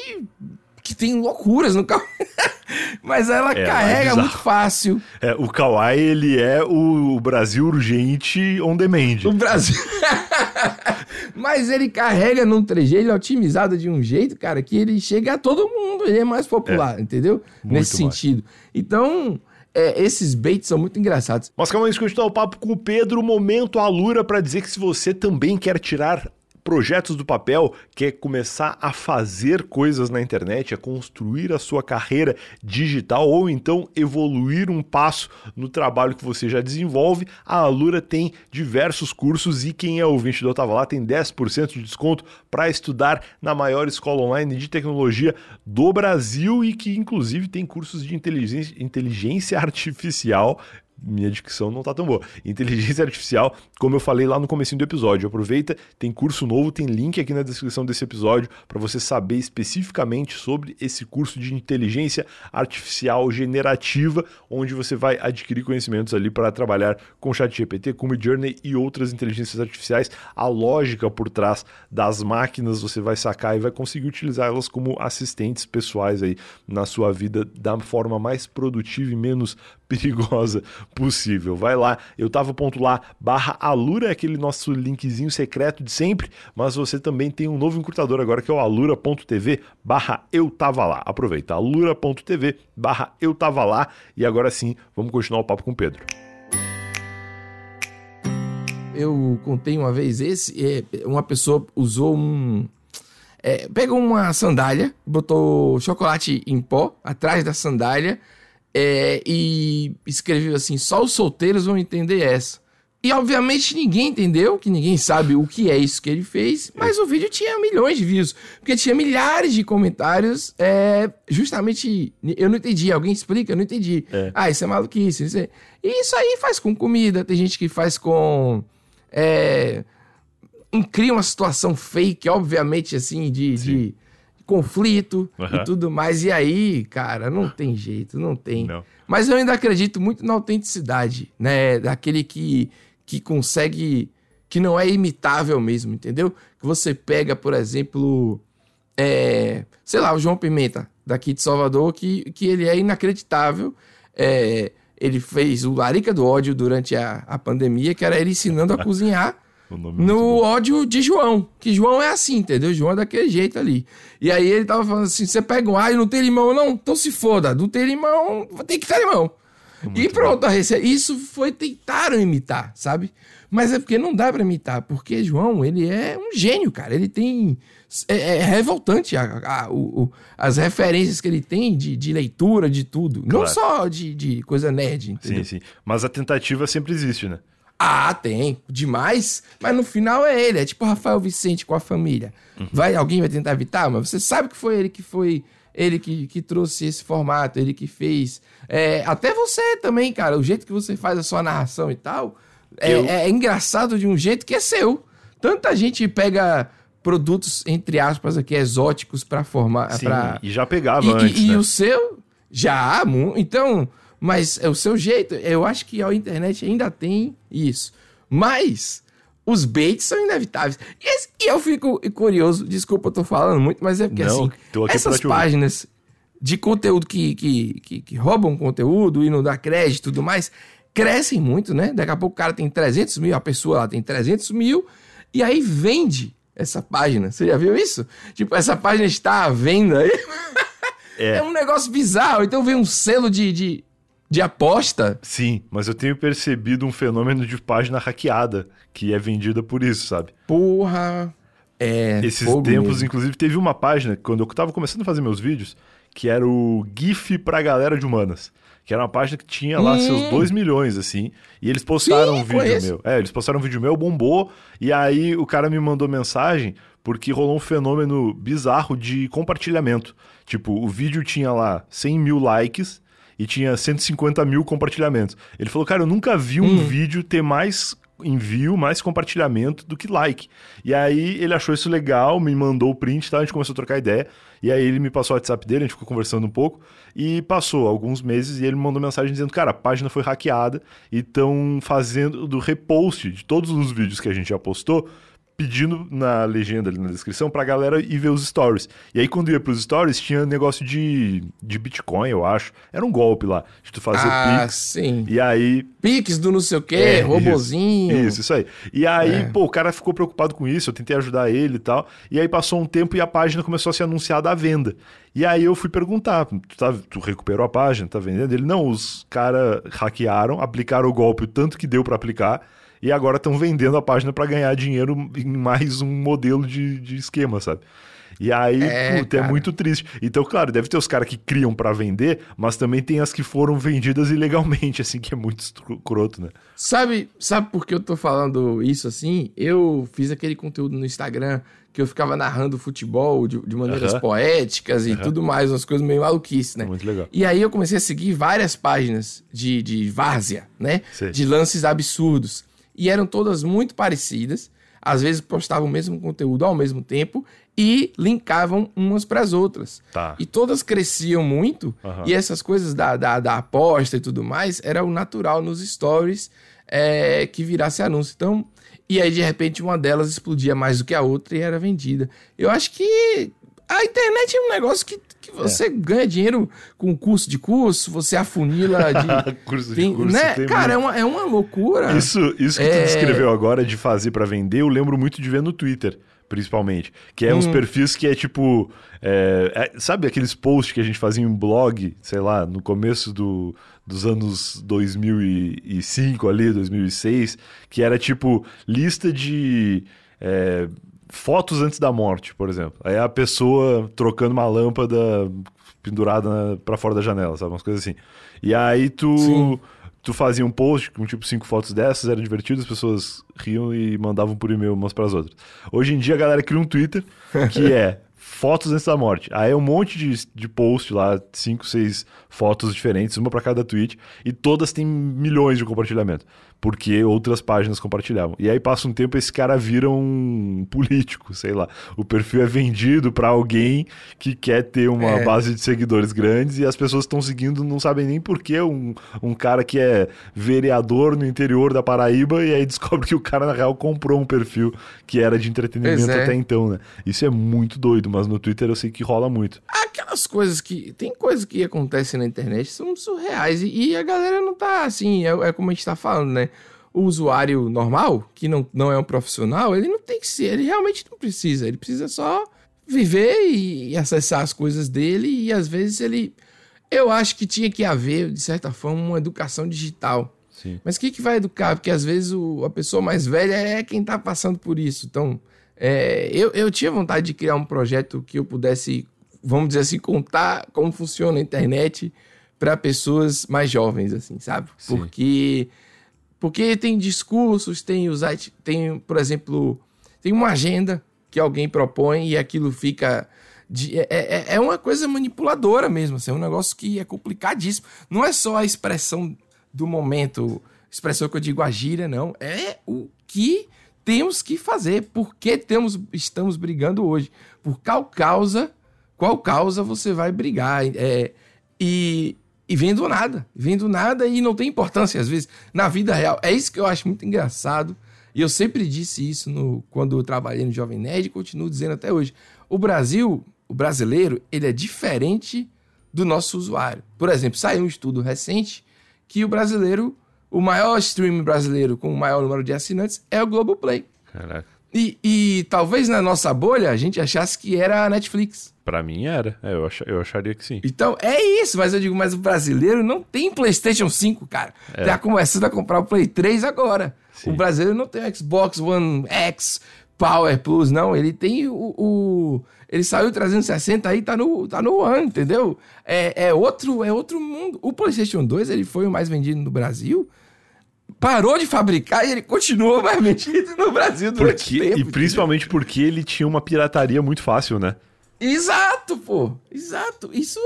B: que tem loucuras no Kawaii. Mas ela
A: É, é
B: carrega
A: bizarro.
B: muito fácil.
A: É, o Kawaii, ele é o Brasil urgente on demand.
B: O Brasil. Mas ele carrega num 3G, ele é otimizado de um jeito, cara, que ele chega a todo mundo, ele é mais popular, entendeu?
A: Muito
B: Nesse
A: mais.
B: sentido. Então, é, esses baits são muito engraçados.
A: Mas calma antes de continuar o papo com o Pedro, momento Alura para dizer que se você também quer tirar projetos do papel, quer começar a fazer coisas na internet, a construir a sua carreira digital ou então evoluir um passo no trabalho que você já desenvolve, a Alura tem diversos cursos e quem é ouvinte do Otava Lá tem 10% de desconto para estudar na maior escola online de tecnologia do Brasil e que inclusive tem cursos de inteligência, inteligência artificial minha dicção não tá tão boa. Inteligência artificial, como eu falei lá no comecinho do episódio. Aproveita, tem curso novo, tem link aqui na descrição desse episódio para você saber especificamente sobre esse curso de inteligência artificial generativa, onde você vai adquirir conhecimentos ali para trabalhar com ChatGPT, com Midjourney e outras inteligências artificiais. A lógica por trás das máquinas você vai sacar e vai conseguir utilizá-las como assistentes pessoais aí na sua vida da forma mais produtiva e menos perigosa possível. Vai lá, eu tava ponto lá, barra Alura, aquele nosso linkzinho secreto de sempre, mas você também tem um novo encurtador agora que é o alura.tv barra eu tava lá. Aproveita, alura.tv barra eu tava lá e agora sim, vamos continuar o papo com o Pedro.
B: Eu contei uma vez esse, é, uma pessoa usou um. é, pegou uma sandália, botou chocolate em pó atrás da sandália é, e escreveu assim: só os solteiros vão entender essa. E obviamente ninguém entendeu, que ninguém sabe o que é isso que ele fez, mas o vídeo tinha milhões de views, porque tinha milhares de comentários. é, justamente, eu não entendi, alguém explica, eu não entendi.
A: É.
B: Ah, isso é maluquice. Isso é... E isso aí faz com comida, tem gente que faz com. É, cria uma situação fake, obviamente, assim, de, de conflito
A: Aham.
B: e tudo mais. E aí, cara, não tem jeito, não tem.
A: Não.
B: Mas eu ainda acredito muito na autenticidade, né? Daquele que, que consegue. que não é imitável mesmo, entendeu? Que você pega, por exemplo. é, sei lá, o João Pimenta, daqui de Salvador, que, que ele é inacreditável. É, ele fez o Larica do Ódio durante a, a pandemia, que era ele ensinando a cozinhar
A: É muito
B: no ódio de João. Que João é assim, entendeu? João é daquele jeito ali. E aí ele tava falando assim: você pega um alho, não tem limão, não? Então se foda, não tem limão, tem que ter limão. e pronto, a receita. Isso foi tentaram imitar, sabe? Mas é porque não dá pra imitar, porque João, ele é um gênio, cara. Ele tem. É, é revoltante a- a- o- as referências que ele tem de, de leitura, de tudo. Não
A: Claro.
B: só de, de coisa nerd, entendeu?
A: Sim, sim. Mas a tentativa sempre existe, né?
B: Ah, tem. Demais. Mas no final é ele. É tipo Rafael Vicente com a família. Vai, alguém vai tentar evitar, mas você sabe que foi ele que foi. Ele que, que trouxe esse formato, ele que fez. É, até você também, cara. O jeito que você faz a sua narração e tal. É, é engraçado de um jeito que é seu. Tanta gente pega produtos, entre aspas, aqui, exóticos pra formar.
A: Sim,
B: pra...
A: e já pegava
B: E, e-
A: antes,
B: e
A: né?
B: o seu já, então, mas é o seu jeito. Eu acho que a internet ainda tem isso. Mas os baits são inevitáveis. E, esse- e eu fico curioso, desculpa, eu tô falando muito, mas é porque
A: Não,
B: assim,
A: tô aqui pra
B: essas páginas de conteúdo que, que, que, que roubam conteúdo e não dá crédito e tudo mais, crescem muito, né? Daqui a pouco o cara tem 300 mil, a pessoa lá tem 300 mil, e aí vende essa página. Você já viu isso? Tipo, essa página está à venda aí.
A: É.
B: É um negócio bizarro. Então vem um selo de, de, de aposta.
A: Sim, mas eu tenho percebido um fenômeno de página hackeada que é vendida por isso, sabe?
B: Porra. É.
A: Esses tempos,
B: mesmo.
A: inclusive, teve uma página, quando eu tava começando a fazer meus vídeos, que era o GIF pra galera de humanas. Que era uma página que tinha lá
B: Hum.
A: seus 2 milhões, assim. E eles postaram
B: Sim,
A: um vídeo
B: conheço.
A: meu. É, eles postaram um vídeo meu, bombou. E aí o cara me mandou mensagem porque rolou um fenômeno bizarro de compartilhamento. Tipo, o vídeo tinha lá 100 mil likes e tinha 150 mil compartilhamentos. Ele falou, cara, eu nunca vi um
B: Hum.
A: vídeo ter mais envio, mais compartilhamento do que like. E aí ele achou isso legal, me mandou o print, tá? a gente começou a trocar ideia. E aí ele me passou o WhatsApp dele, a gente ficou conversando um pouco. E passou alguns meses e ele me mandou mensagem dizendo, cara, a página foi hackeada e estão fazendo do repost de todos os vídeos que a gente já postou, pedindo na legenda ali na descrição pra galera ir ver os stories. E aí quando ia pros stories tinha negócio de, de Bitcoin, eu acho. Era um golpe lá, de tu fazer
B: Ah,
A: Pix.
B: sim.
A: E aí
B: Pix do não sei o quê,
A: É,
B: robozinho.
A: isso, isso aí. E aí,
B: É.
A: pô, o cara ficou preocupado com isso, eu tentei ajudar ele e tal. E aí passou um tempo e a página começou a ser anunciada à venda. E aí eu fui perguntar, tu, tá- tu recuperou a página, tá vendendo? Ele, não, os caras hackearam, aplicaram o golpe o tanto que deu pra aplicar. E agora estão vendendo a página pra ganhar dinheiro em mais um modelo de, de esquema, sabe? E aí,
B: É,
A: puta, é muito triste. Então, claro, deve ter os caras que criam pra vender, mas também tem as que foram vendidas ilegalmente, assim, que é muito escroto, né?
B: Sabe, sabe por que eu tô falando isso assim? Eu fiz aquele conteúdo no Instagram que eu ficava narrando futebol de, de maneiras poéticas e tudo mais, umas coisas meio maluquices, né?
A: Muito legal.
B: E aí eu comecei a seguir várias páginas de, de várzea, né?
A: Sei.
B: De lances absurdos. E eram todas muito parecidas. Às vezes postavam o mesmo conteúdo ao mesmo tempo e linkavam umas para as outras.
A: Tá.
B: E todas cresciam muito.
A: Aham.
B: E essas coisas da, da, da aposta e tudo mais era o natural nos stories é, que virasse anúncio. Então, e aí de repente uma delas explodia mais do que a outra e era vendida. Eu acho que a internet é um negócio que, você ganha dinheiro com curso de curso, você afunila de.
A: curso de
B: tem-
A: curso,
B: né? Cara, é uma, é uma loucura.
A: Isso, isso que tu
B: É.
A: descreveu agora de fazer pra vender, eu lembro muito de ver no Twitter, principalmente. Que é uns
B: Hum.
A: perfis que é tipo. é, é, sabe aqueles posts que a gente fazia em blog, sei lá, no começo do, dos anos 2005 ali, 2006, que era tipo lista de. é, fotos antes da morte, por exemplo. Aí a pessoa trocando uma lâmpada pendurada na, pra fora da janela, sabe? Umas coisas assim. E aí tu.
B: Sim.
A: Tu fazia um post com tipo cinco fotos dessas, era divertido, as pessoas riam e mandavam por e-mail umas pras outras. Hoje em dia a galera cria um Twitter que é fotos antes da morte. Aí é um monte de, de post lá, cinco, seis fotos diferentes, uma pra cada tweet, e todas têm milhões de compartilhamento, porque outras páginas compartilhavam. E aí passa um tempo esse cara vira um político, sei lá. O perfil é vendido pra alguém que quer ter uma
B: É.
A: base de seguidores grandes e as pessoas estão seguindo, não sabem nem por que um, um cara que é vereador no interior da Paraíba e aí descobre que o cara na real comprou um perfil que era de entretenimento
B: é.
A: até então, né? Isso é muito doido, mas no Twitter eu sei que rola muito.
B: Aquelas coisas que. Tem coisas que acontecem na internet são surreais. E, e a galera não tá assim. É, é como a gente tá falando, né? O usuário normal, que não, não é um profissional, ele não tem que ser. Ele realmente não precisa. Ele precisa só viver e, e acessar as coisas dele. E às vezes ele. Eu acho que tinha que haver, de certa forma, uma educação digital.
A: Sim.
B: Mas o que, vai educar? Porque às vezes o- a pessoa mais velha é quem tá passando por isso. Então, é, eu, eu tinha vontade de criar um projeto que eu pudesse, vamos dizer assim, contar como funciona a internet para pessoas mais jovens, assim, sabe?
A: Sim.
B: Porque porque tem discursos, tem os tem, por exemplo, tem uma agenda que alguém propõe e aquilo fica de- é, é, é uma coisa manipuladora mesmo, assim, é um negócio que é complicadíssimo. Não é só a expressão do momento, expressão que eu digo a gíria, não. É o que temos que fazer. Por que temos, estamos brigando hoje? Por qual causa, qual causa você vai brigar? É, e, e vendo nada, vendo nada e não tem importância às vezes na vida real. É isso que eu acho muito engraçado. E eu sempre disse isso no, quando eu trabalhei no Jovem Nerd e continuo dizendo até hoje. O Brasil, o brasileiro, ele é diferente do nosso usuário. Por exemplo, saiu um estudo recente que o brasileiro, o maior streaming brasileiro com o maior número de assinantes é o Globoplay.
A: Caraca.
B: E, e talvez na nossa bolha a gente achasse que era a Netflix.
A: Pra mim era. É, eu, ach- eu acharia que sim.
B: Então é isso, mas eu digo, mas o brasileiro não tem PlayStation 5, cara.
A: É.
B: Tá começando a comprar o Play 3 agora.
A: Sim.
B: O brasileiro não tem o Xbox One X, Power Plus, não. Ele tem o. o ele saiu 360 aí, tá no, tá no One, entendeu? É, é, outro, é outro mundo. O PlayStation 2 ele foi o mais vendido no Brasil. Parou de fabricar e ele continuou mais vendido no Brasil durante
A: Porque,
B: tempo.
A: e principalmente porque ele tinha uma pirataria muito fácil, né?
B: Exato, pô. Exato. Isso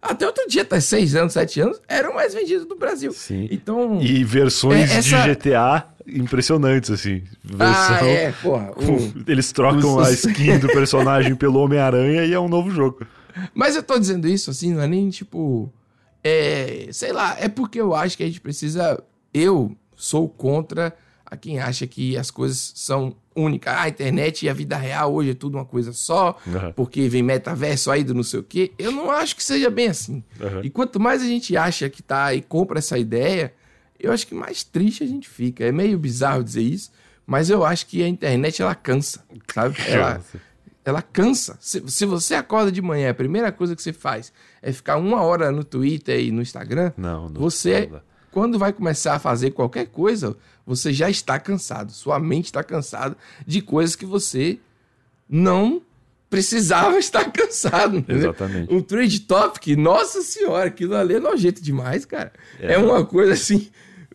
B: até outro dia, até seis anos, sete anos, era o mais vendido do Brasil.
A: Sim.
B: Então.
A: E versões
B: É, essa-
A: de GTA impressionantes, assim. Versão...
B: ah, é, porra. o-
A: Eles trocam
B: os-
A: a skin do personagem pelo Homem-Aranha e é um novo jogo.
B: Mas eu tô dizendo isso assim, não é nem tipo. É. Sei lá, é porque eu acho que a gente precisa. Eu sou contra a quem acha que as coisas são únicas. Ah, a internet e a vida real hoje é tudo uma coisa só,
A: Aham.
B: porque vem metaverso aí do não sei o quê. Eu não acho que seja bem assim.
A: Aham.
B: E quanto mais a gente acha que tá e compra essa ideia, eu acho que mais triste a gente fica. É meio bizarro dizer isso, mas eu acho que a internet ela cansa, sabe? Ela, ela cansa. Se, se você acorda de manhã, a primeira coisa que você faz é ficar uma hora no Twitter e no Instagram,
A: Não, não.
B: você,
A: não.
B: Quando vai começar a fazer qualquer coisa, você já está cansado. Sua mente está cansada de coisas que você não precisava estar cansado. entendeu?
A: Exatamente.
B: Um trade topic, nossa senhora, aquilo ali é nojento demais, cara. É,
A: É.
B: uma coisa assim.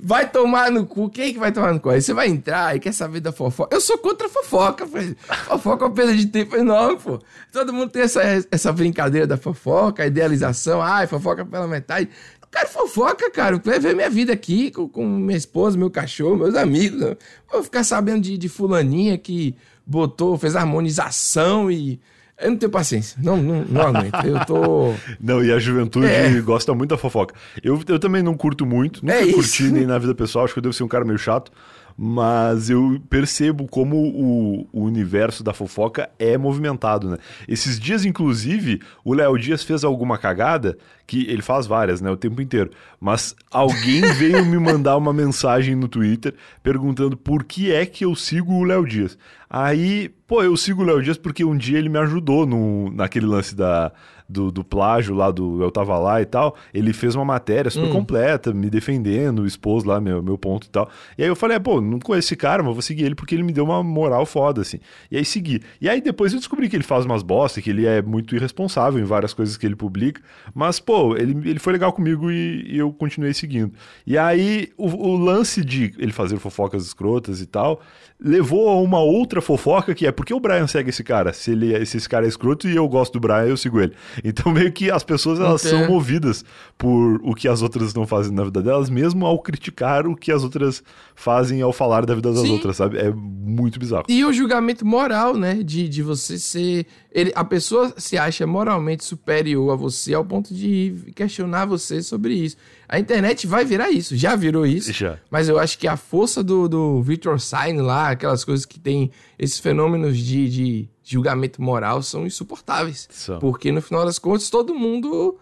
B: Vai tomar no cu. Quem é que vai tomar no cu? Aí você vai entrar e quer saber da fofoca. Eu sou contra a fofoca, velho. Fofoca é uma perda de tempo enorme, pô. Todo mundo tem essa, essa brincadeira da fofoca, a idealização. Ai, fofoca pela metade. Quero fofoca, cara. Quero ver minha vida aqui com, com minha esposa, meu cachorro, meus amigos. Eu Vou ficar sabendo de, de fulaninha que botou, fez harmonização e. Eu não tenho paciência. Não, não, não aguento. Eu tô.
A: Não, e a juventude
B: É.
A: gosta muito da fofoca. Eu, eu também não curto muito, nunca
B: É isso.
A: curti nem na vida pessoal, acho que eu devo ser um cara meio chato, mas eu percebo como o, o universo da fofoca é movimentado, né? Esses dias, inclusive, o Léo Dias fez alguma cagada, que ele faz várias, né, o tempo inteiro, mas alguém veio me mandar uma mensagem no Twitter perguntando por que é que eu sigo o Léo Dias. Aí, pô, eu sigo o Léo Dias porque um dia ele me ajudou no, naquele lance da, do, do plágio lá do Eu Tava Lá e tal. Ele fez uma matéria super completa, me defendendo, expôs lá meu, meu ponto e tal. E aí eu falei, é, pô, não conheço esse cara, mas vou seguir ele porque ele me deu uma moral foda, assim. E aí segui. E aí depois eu descobri que ele faz umas bosta, que ele é muito irresponsável em várias coisas que ele publica. Mas, pô, ele, ele foi legal comigo e, e eu continuei seguindo. E aí o, o lance de ele fazer fofocas escrotas e tal levou a uma outra fofoca que é por que o Brian segue esse cara? Se, ele, se esse cara é escroto e eu gosto do Brian, eu sigo ele. Então meio que as pessoas elas são movidas por o que as outras não fazem na vida delas, mesmo ao criticar o que as outras fazem ao falar da vida das
B: Sim.
A: outras, sabe? É muito bizarro.
B: E o julgamento moral, né? De, de você ser. Ele, a pessoa se acha moralmente superior a você ao ponto de questionar você sobre isso. A internet vai virar isso, já virou isso.
A: Já.
B: Mas eu acho que a força do, do Victor Sign lá, aquelas coisas que tem esses fenômenos de, de julgamento moral são insuportáveis.
A: São.
B: Porque no final das contas, todo mundo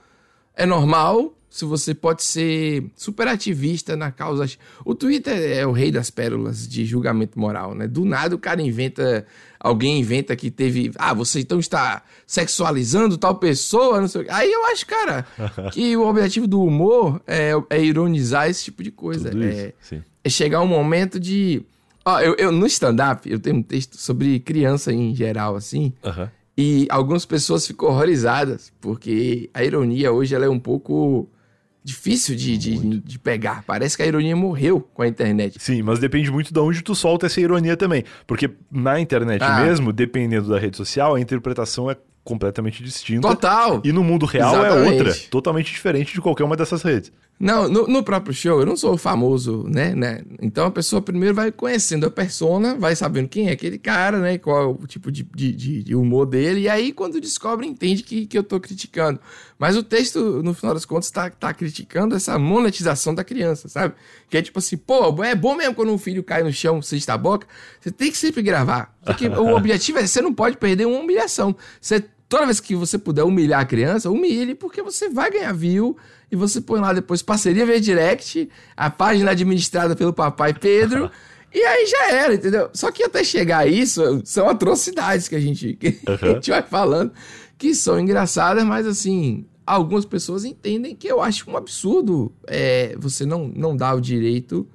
B: é normal. Se você pode ser super ativista na causa. O Twitter é o rei das pérolas de julgamento moral, né? Do nada o cara inventa. Alguém inventa que teve. Ah, você então está sexualizando tal pessoa, não sei o quê. Aí eu acho, cara, que o objetivo do humor é, é ironizar esse tipo de coisa.
A: Tudo
B: É,
A: isso.
B: É chegar um momento de. Ó, eu, eu- no stand-up, eu tenho um texto sobre criança em geral, assim.
A: Aham.
B: E algumas pessoas ficam horrorizadas, porque a ironia hoje ela é um pouco difícil de, de, de pegar. Parece que a ironia morreu com a internet.
A: Sim, mas depende muito de onde tu solta essa ironia também. Porque na internet
B: Ah.
A: mesmo, dependendo da rede social, a interpretação é completamente distinta.
B: Total!
A: E no mundo real é
B: Exatamente.
A: outra, totalmente diferente de qualquer uma dessas redes.
B: Não, no, no próprio show, eu não sou famoso, né, né? Então a pessoa primeiro vai conhecendo a persona, vai sabendo quem é aquele cara, né? Qual é o tipo de, de, de- humor dele, e aí quando descobre, entende que, que eu tô criticando. Mas o texto, no final das contas, tá, tá criticando essa monetização da criança, sabe? Que é tipo assim, pô, é bom mesmo quando um filho cai no chão, você está a boca, você tem que sempre gravar. Porque o objetivo é, você não pode perder uma humilhação. Você Toda vez que você puder humilhar a criança, humilhe, porque você vai ganhar view e você põe lá depois parceria via direct, a página administrada pelo papai Pedro, e aí já era, entendeu? Só que até chegar a isso, são atrocidades que a gente, que a gente vai falando, que são engraçadas, mas assim, algumas pessoas entendem que eu acho um absurdo é, você não, não dar o direito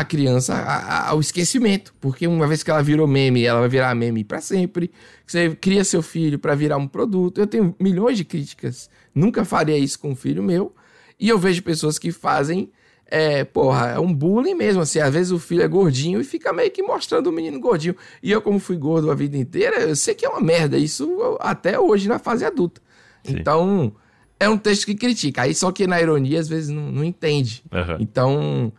B: a criança ao esquecimento. Porque uma vez que ela virou meme, ela vai virar meme para sempre. Você cria seu filho para virar um produto. Eu tenho milhões de críticas. Nunca faria isso com um filho meu. E eu vejo pessoas que fazem é, porra, é um bullying mesmo, assim, às vezes o filho é gordinho e fica meio que mostrando o menino gordinho. E eu, como fui gordo a vida inteira, eu sei que é uma merda, isso até hoje na fase adulta. Sim. Então, é um texto que critica, aí só que na ironia às vezes não, não entende. Uhum. Então,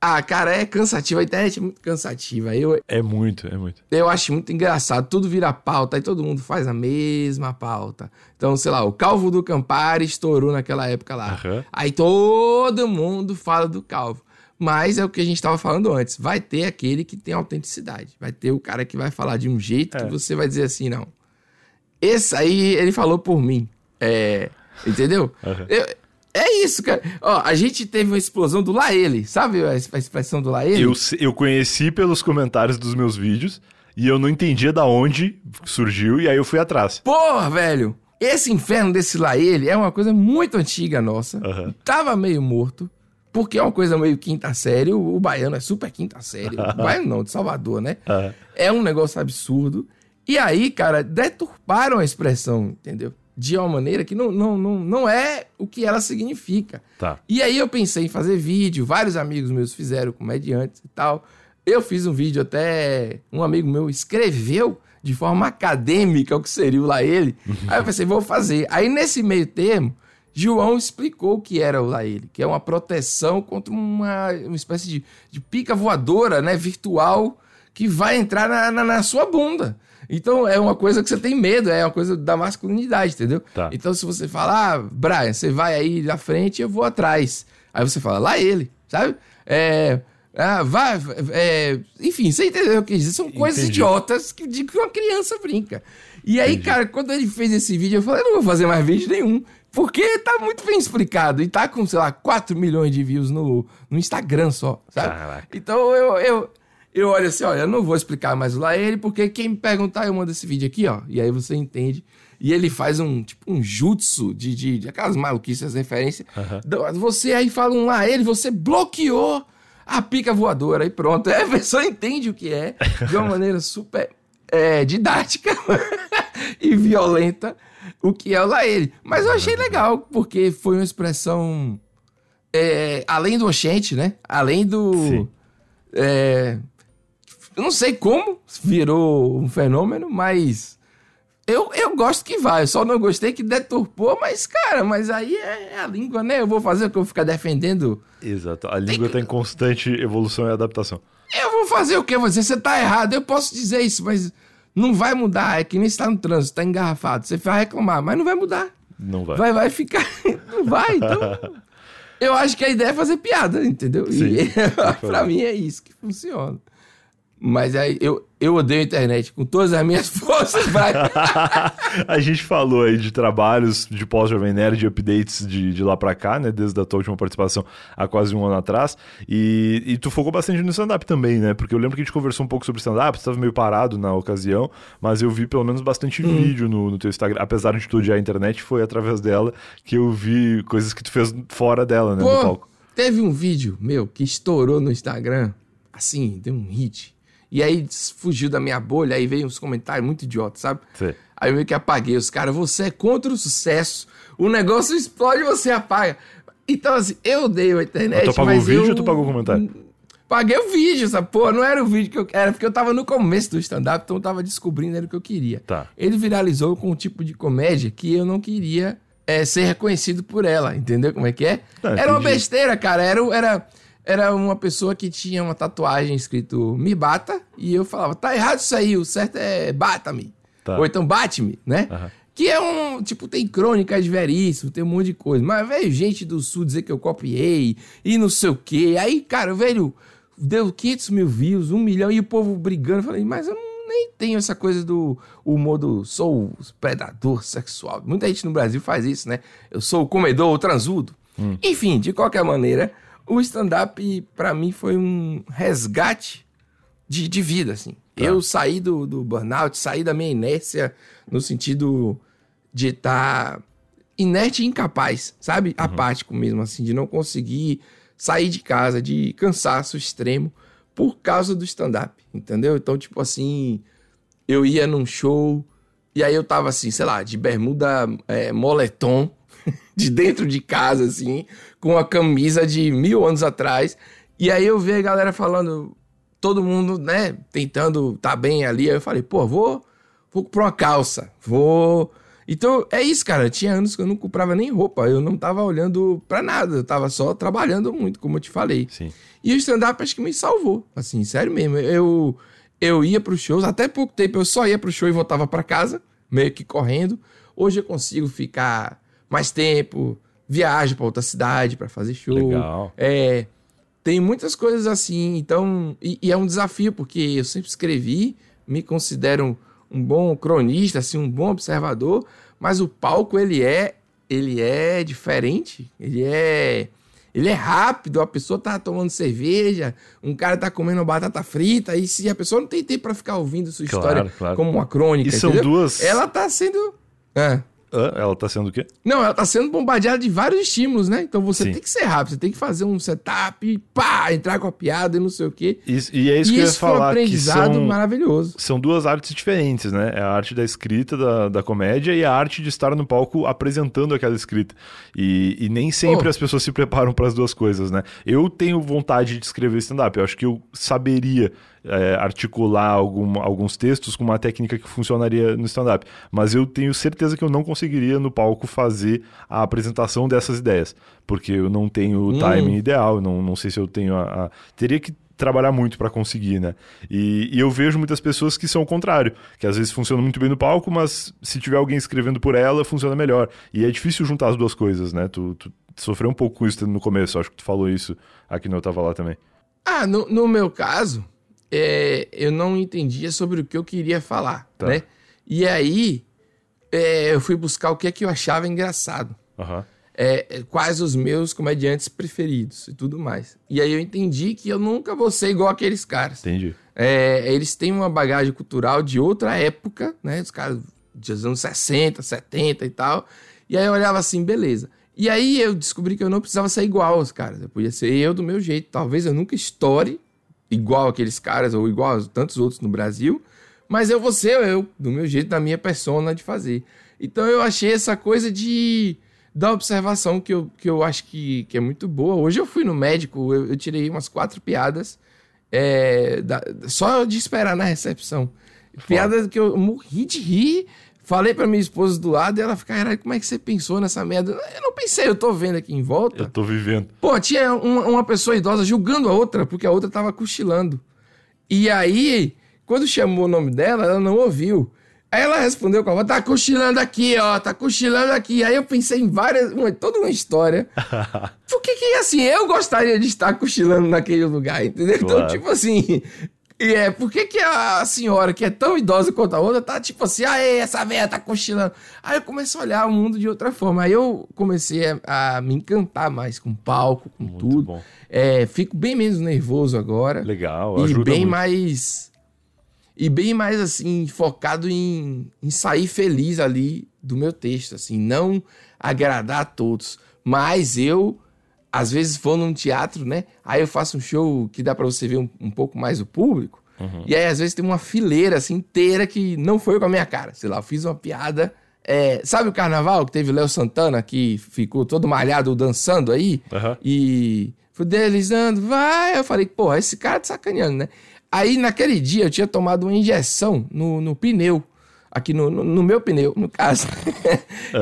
B: ah, cara, é cansativo. A internet é muito cansativa. Eu,
A: é muito, é muito.
B: Eu acho muito engraçado. Tudo vira pauta e todo mundo faz a mesma pauta. Então, sei lá, o Calvo do Campari estourou naquela época lá. Uhum. Aí todo mundo fala do Calvo. Mas é o que a gente estava falando antes. Vai ter aquele que tem autenticidade. Vai ter o cara que vai falar de um jeito é. que você vai dizer assim, não. Esse aí, ele falou por mim. É. Entendeu? Uhum. Eu, é isso, cara. Ó, a gente teve uma explosão do Laele, sabe a expressão do Laele?
A: Eu, eu conheci pelos comentários dos meus vídeos e eu não entendia da onde surgiu e aí eu fui atrás.
B: Porra, velho! Esse inferno desse Laele é uma coisa muito antiga nossa. Uhum. Tava meio morto, porque é uma coisa meio quinta série. O, o baiano é super quinta série. o baiano não, de Salvador, né? Uhum. É um negócio absurdo. E aí, cara, deturparam a expressão, entendeu? De uma maneira que não, não, não, não é o que ela significa.
A: Tá.
B: E aí eu pensei em fazer vídeo, vários amigos meus fizeram, comediantes e tal. Eu fiz um vídeo até um amigo meu escreveu de forma acadêmica o que seria o Laele. aí eu pensei, vou fazer. Aí nesse meio termo, João explicou o que era o Laele, que é uma proteção contra uma, uma espécie de, de pica voadora, né, virtual, que vai entrar na, na, na sua bunda. Então é uma coisa que você tem medo, é uma coisa da masculinidade, entendeu?
A: Tá.
B: Então se você fala, ah, Brian, você vai aí na frente, eu vou atrás. Aí você fala, lá ele, sabe? É. Ah, vai, é, enfim, você entendeu o que dizer? São coisas Entendi. idiotas que, de que uma criança brinca. E aí, Entendi. cara, quando ele fez esse vídeo, eu falei, não vou fazer mais vídeo nenhum. Porque tá muito bem explicado. E tá com, sei lá, 4 milhões de views no, no Instagram só, sabe? Caraca. Então eu, eu, eu olho assim, olha, eu não vou explicar mais o Laele, porque quem me perguntar, eu mando esse vídeo aqui, ó. E aí você entende. E ele faz um, tipo, um jutsu de, de, de aquelas maluquices, referências. Uhum. Você aí fala um Laele, você bloqueou a pica voadora e pronto. É, a pessoa entende o que é de uma maneira super é, didática e violenta o que é o Laele. Mas eu achei legal, porque foi uma expressão... É, além do oxente, né? Além do... É, eu não sei como virou um fenômeno, mas eu, eu gosto que vai. Eu só não gostei que deturpou, mas, cara, mas aí é, é a língua, né? Eu vou fazer o que eu vou ficar defendendo.
A: Exato. A língua está em constante evolução e adaptação.
B: Eu vou fazer o que? Você, você tá errado. Eu posso dizer isso, mas não vai mudar. É que nem está no trânsito, está engarrafado. Você vai reclamar, mas não vai mudar.
A: Não vai.
B: Vai, vai ficar. não vai, então. eu acho que a ideia é fazer piada, entendeu? Sim, e pra mim é isso que funciona. Mas aí eu, eu odeio a internet com todas as minhas forças, vai.
A: a gente falou aí de trabalhos de pós-Jovem Nerd, de updates de, de lá pra cá, né? Desde a tua última participação há quase um ano atrás. E, e tu focou bastante no stand-up também, né? Porque eu lembro que a gente conversou um pouco sobre stand-up, você estava meio parado na ocasião, mas eu vi pelo menos bastante hum. vídeo no, no teu Instagram. Apesar de tu odiar a internet, foi através dela que eu vi coisas que tu fez fora dela, né?
B: Pô, no palco. Teve um vídeo meu que estourou no Instagram, assim, deu um hit e aí fugiu da minha bolha, aí veio uns comentários muito idiotas, sabe? Sim. Aí eu meio que apaguei os caras, você é contra o sucesso, o negócio explode e você apaga. Então, assim, eu odeio a internet. Mas
A: tu pagou o vídeo eu... ou tu pagou o comentário?
B: Paguei o vídeo, essa porra. Não era o vídeo que eu era, porque eu tava no começo do stand-up, então eu tava descobrindo era o que eu queria.
A: Tá.
B: Ele viralizou com um tipo de comédia que eu não queria é, ser reconhecido por ela, entendeu como é que é? Tá, era uma besteira, cara. Era, era, era uma pessoa que tinha uma tatuagem escrito me bata, e eu falava, tá errado isso aí, o certo é bata-me. Tá. Ou então bate-me, né? Uhum. Que é um, tipo, tem crônicas de veríssimo, tem um monte de coisa. Mas veio gente do sul dizer que eu copiei e não sei o quê. Aí, cara, velho, deu 500 mil views, um milhão, e o povo brigando. Eu falei, mas eu não, nem tenho essa coisa do humor do sou predador sexual. Muita gente no Brasil faz isso, né? Eu sou o comedor, o transudo. Hum. Enfim, de qualquer maneira, o stand-up, para mim, foi um resgate de, de vida, assim. Tá. Eu saí do, do burnout, saí da minha inércia no sentido de estar tá inerte e incapaz, sabe? Uhum. Apático mesmo, assim, de não conseguir saí de casa de cansaço extremo por causa do stand-up, entendeu? Então, tipo assim, eu ia num show e aí eu tava assim, sei lá, de bermuda é, moletom, de dentro de casa, assim, com a camisa de mil anos atrás. E aí eu vi a galera falando, todo mundo, né, tentando tá bem ali. Aí eu falei, pô, vou, vou comprar uma calça, vou. Então é isso, cara. Tinha anos que eu não comprava nem roupa, eu não tava olhando pra nada, eu tava só trabalhando muito, como eu te falei.
A: Sim.
B: E o stand-up acho que me salvou, assim, sério mesmo. Eu, eu ia pros shows, até pouco tempo eu só ia pro show e voltava para casa, meio que correndo. Hoje eu consigo ficar mais tempo, viajo para outra cidade para fazer show.
A: Legal.
B: É, tem muitas coisas assim, então. E, e, é um desafio, porque eu sempre escrevi, me considero um, um bom cronista, assim, um bom observador, mas o palco ele é. Ele é diferente. Ele é. Ele é rápido, a pessoa tá tomando cerveja, um cara tá comendo batata frita, e se a pessoa não tem tempo para ficar ouvindo sua
A: Claro,
B: história
A: claro.
B: como uma crônica,
A: E são
B: entendeu?
A: duas-
B: Ela tá sendo. É.
A: Ela tá sendo o quê?
B: Não, ela tá sendo bombardeada de vários estímulos, né? Então você
A: Sim.
B: tem que ser rápido, você tem que fazer um setup, pá, entrar com a piada e não sei o quê.
A: Isso- e é isso
B: e
A: que eu ia
B: foi um
A: falar, que
B: aprendizado
A: são,
B: maravilhoso.
A: são duas artes diferentes, né? É a arte da escrita, da, da comédia, e a arte de estar no palco apresentando aquela escrita. E, e nem sempre
B: Pô.
A: as pessoas se preparam para as duas coisas, né? Eu tenho vontade de escrever stand-up, eu acho que eu saberia é, articular algum, alguns textos com uma técnica que funcionaria no stand-up, mas eu tenho certeza que eu não conseguiria no palco fazer a apresentação dessas ideias, porque eu não tenho o
B: Hum.
A: timing ideal, não, não sei se eu tenho a- a... Teria que trabalhar muito para conseguir, né? E, e eu vejo muitas pessoas que são o contrário, que às vezes funcionam muito bem no palco, mas se tiver alguém escrevendo por ela, funciona melhor. E é difícil juntar as duas coisas, né? Tu, tu sofreu um pouco com isso no começo, acho que tu falou isso aqui no Eu Tava Lá também.
B: Ah, no, no meu caso, é, eu não entendia sobre o que eu queria falar,
A: Tá.
B: né? E aí, é, eu fui buscar o que é que eu achava engraçado. É, é, quais os meus comediantes preferidos e tudo mais. E aí eu entendi que eu nunca vou ser igual aqueles caras.
A: Entendi.
B: É, eles têm uma bagagem cultural de outra época, né? Os caras dos anos 60, 70 e tal. E aí eu olhava assim, beleza. E aí eu descobri que eu não precisava ser igual aos caras. Eu podia ser eu do meu jeito. Talvez eu nunca estoure igual aqueles caras ou igual a tantos outros no Brasil. Mas eu vou ser eu, do meu jeito, da minha persona de fazer. Então eu achei essa coisa de da observação que eu, que eu acho que, que é muito boa. Hoje eu fui no médico, eu, eu tirei umas quatro piadas é, da- só de esperar na recepção. Piada que eu morri de rir. Falei pra minha esposa do lado e ela fica, caralho, como é que você pensou nessa merda? Eu não pensei, eu tô vendo aqui em volta.
A: Eu tô vivendo.
B: Pô, tinha uma, uma pessoa idosa julgando a outra, porque a outra tava cochilando. E aí, quando chamou o nome dela, ela não ouviu. Aí ela respondeu com a voz, tá cochilando aqui, ó, tá cochilando aqui. Aí eu pensei em várias, uma- toda uma história. Por que que, assim, eu gostaria de estar cochilando naquele lugar, entendeu? Então,
A: Claro.
B: tipo assim... E é, por que, que a senhora, que é tão idosa quanto a outra, tá tipo assim, aê, essa velha tá cochilando. Aí eu comecei a olhar o mundo de outra forma. Aí eu comecei a, a me encantar mais com palco, com
A: Muito
B: tudo.
A: bom.
B: É, fico bem menos nervoso agora.
A: Legal,
B: E bem
A: muito.
B: mais. E bem mais assim, focado em, em sair feliz ali do meu texto, assim, não agradar a todos. Mas eu, às vezes, vou num teatro, né? Aí eu faço um show que dá pra você ver um, um pouco mais o público.
A: Uhum.
B: E aí, às vezes, tem uma fileira assim inteira que não foi com a minha cara. Sei lá, eu fiz uma piada. é, sabe o carnaval que teve o Léo Santana que ficou todo malhado dançando aí?
A: Aham.
B: E fui deslizando, vai. Eu falei, pô, esse cara tá sacaneando, né? Aí naquele dia eu tinha tomado uma injeção no, no pneu. Aqui no, no, no meu pneu, no caso.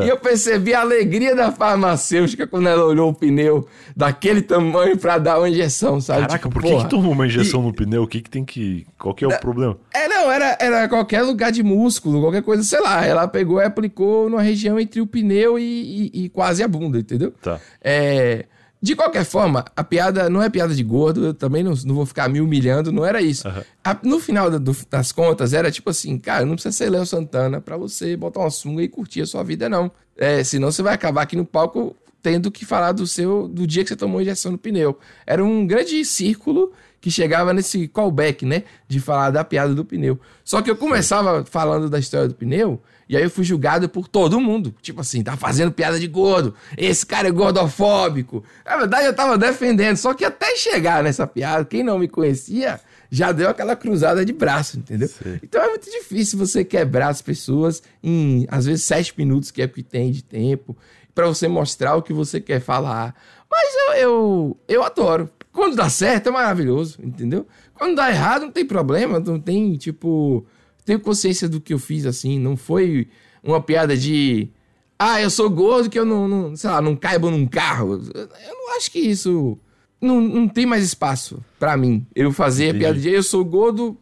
B: e eu percebi a alegria da farmacêutica quando ela olhou o pneu daquele tamanho pra dar uma injeção, sabe?
A: Caraca,
B: Tipo,
A: por que, que tomou uma injeção no pneu? O que, que tem que. Qual que é o problema?
B: É, não, era, era qualquer lugar de músculo, qualquer coisa, sei lá. Ela pegou e aplicou numa região entre o pneu e, e- e quase a bunda, entendeu?
A: Tá.
B: É, de qualquer forma, a piada não é piada de gordo, eu também não, não vou ficar me humilhando, não era isso. A- no final da- do- das contas, era tipo assim, cara, não precisa ser Léo Santana pra você botar uma sunga e curtir a sua vida, não. É, senão você vai acabar aqui no palco tendo que falar do seu do dia que você tomou injeção no pneu. Era um grande círculo que chegava nesse callback, né? De falar da piada do pneu. Só que eu começava falando da história do pneu, e aí eu fui julgado por todo mundo. Tipo assim, tá fazendo piada de gordo. Esse cara é gordofóbico. Na verdade, eu tava defendendo. Só que até chegar nessa piada, quem não me conhecia já deu aquela cruzada de braço, entendeu? Sim. Então é muito difícil você quebrar as pessoas em, às vezes, sete minutos, que é o que tem de tempo, para você mostrar o que você quer falar. Mas eu, eu, eu adoro. Quando dá certo é maravilhoso, entendeu? Quando dá errado não tem problema, não tem, tipo. Tenho consciência do que eu fiz assim, não foi uma piada de. Ah, eu sou gordo que eu não, não sei lá, não caibo num carro. Eu não acho que isso. Não, não tem mais espaço para mim. Eu fazer Entendi. a piada de eu sou gordo,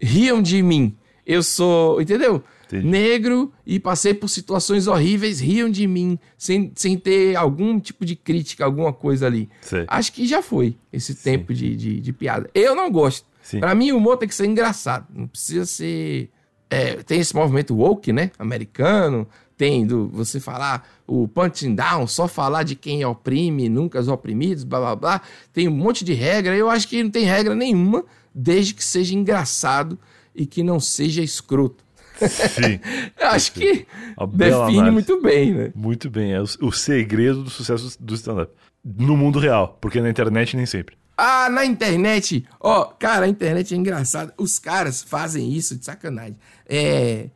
B: riam de mim. Eu sou. Entendeu? Entendi. negro e passei por situações horríveis, riam de mim, sem, sem ter algum tipo de crítica, alguma coisa ali. Sei. Acho que já foi esse Sim. tempo de, de, de, piada. Eu não gosto. Para mim, o humor tem que ser engraçado. Não precisa ser. É, tem esse movimento woke, né? Americano. Tem do você falar o punching down, só falar de quem oprime, nunca os oprimidos, blá blá blá. Tem um monte de regra. Eu acho que não tem regra nenhuma, desde que seja engraçado e que não seja escroto. Sim. Acho que define muito bem, né?
A: Muito bem. É o, o segredo do sucesso do stand-up. No mundo real, porque na internet nem sempre.
B: Ah, na internet. Ó, oh, cara, a internet é engraçada. Os caras fazem isso de sacanagem. É.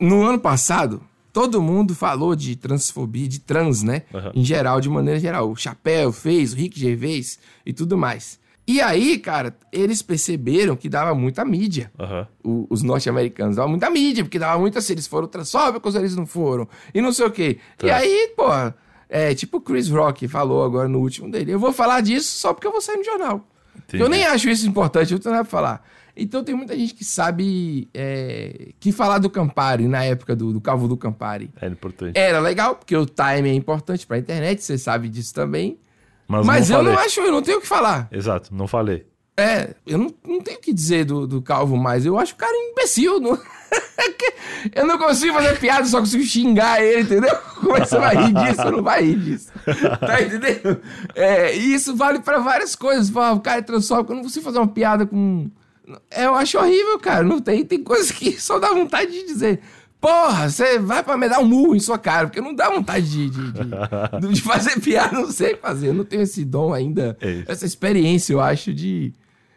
B: No ano passado, todo mundo falou de transfobia, de trans, né? Uhum. Em geral, de maneira geral. O Chapéu fez, o Rick Gervais e tudo mais. E aí, cara, eles perceberam que dava muita mídia. Uhum. O, os norte-americanos davam muita mídia, porque dava muita se eles foram transfóbicos, eles não foram. E não sei o quê. Tá. E aí, pô, é tipo o Chris Rock falou agora no último dele. Eu vou falar disso só porque eu vou sair no jornal. Eu nem acho isso importante, eu não tenho nada pra falar. Então tem muita gente que sabe é, que falar do Campari na época do, do Calvo do Campari.
A: Era importante.
B: Era legal, porque o time é importante pra internet, você sabe disso também. Mas, Mas não eu falei. não acho, eu não tenho o que falar.
A: Exato, não falei.
B: É, eu não, não tenho o que dizer do, do Calvo mais. Eu acho o cara imbecil. Não... eu não consigo fazer piada, só consigo xingar ele, entendeu? Como é que você vai rir disso? Não vai rir disso. Tá entendendo? É, e isso vale para várias coisas. O cara é transfóbico, eu não consigo fazer uma piada com. É, eu acho horrível, cara. Não tem, tem coisas que só dá vontade de dizer. Porra, você vai pra me dar um murro em sua cara, porque não dá vontade de, de, de, de fazer piada, não sei fazer. Eu não tenho esse dom ainda, é essa experiência, eu acho, de,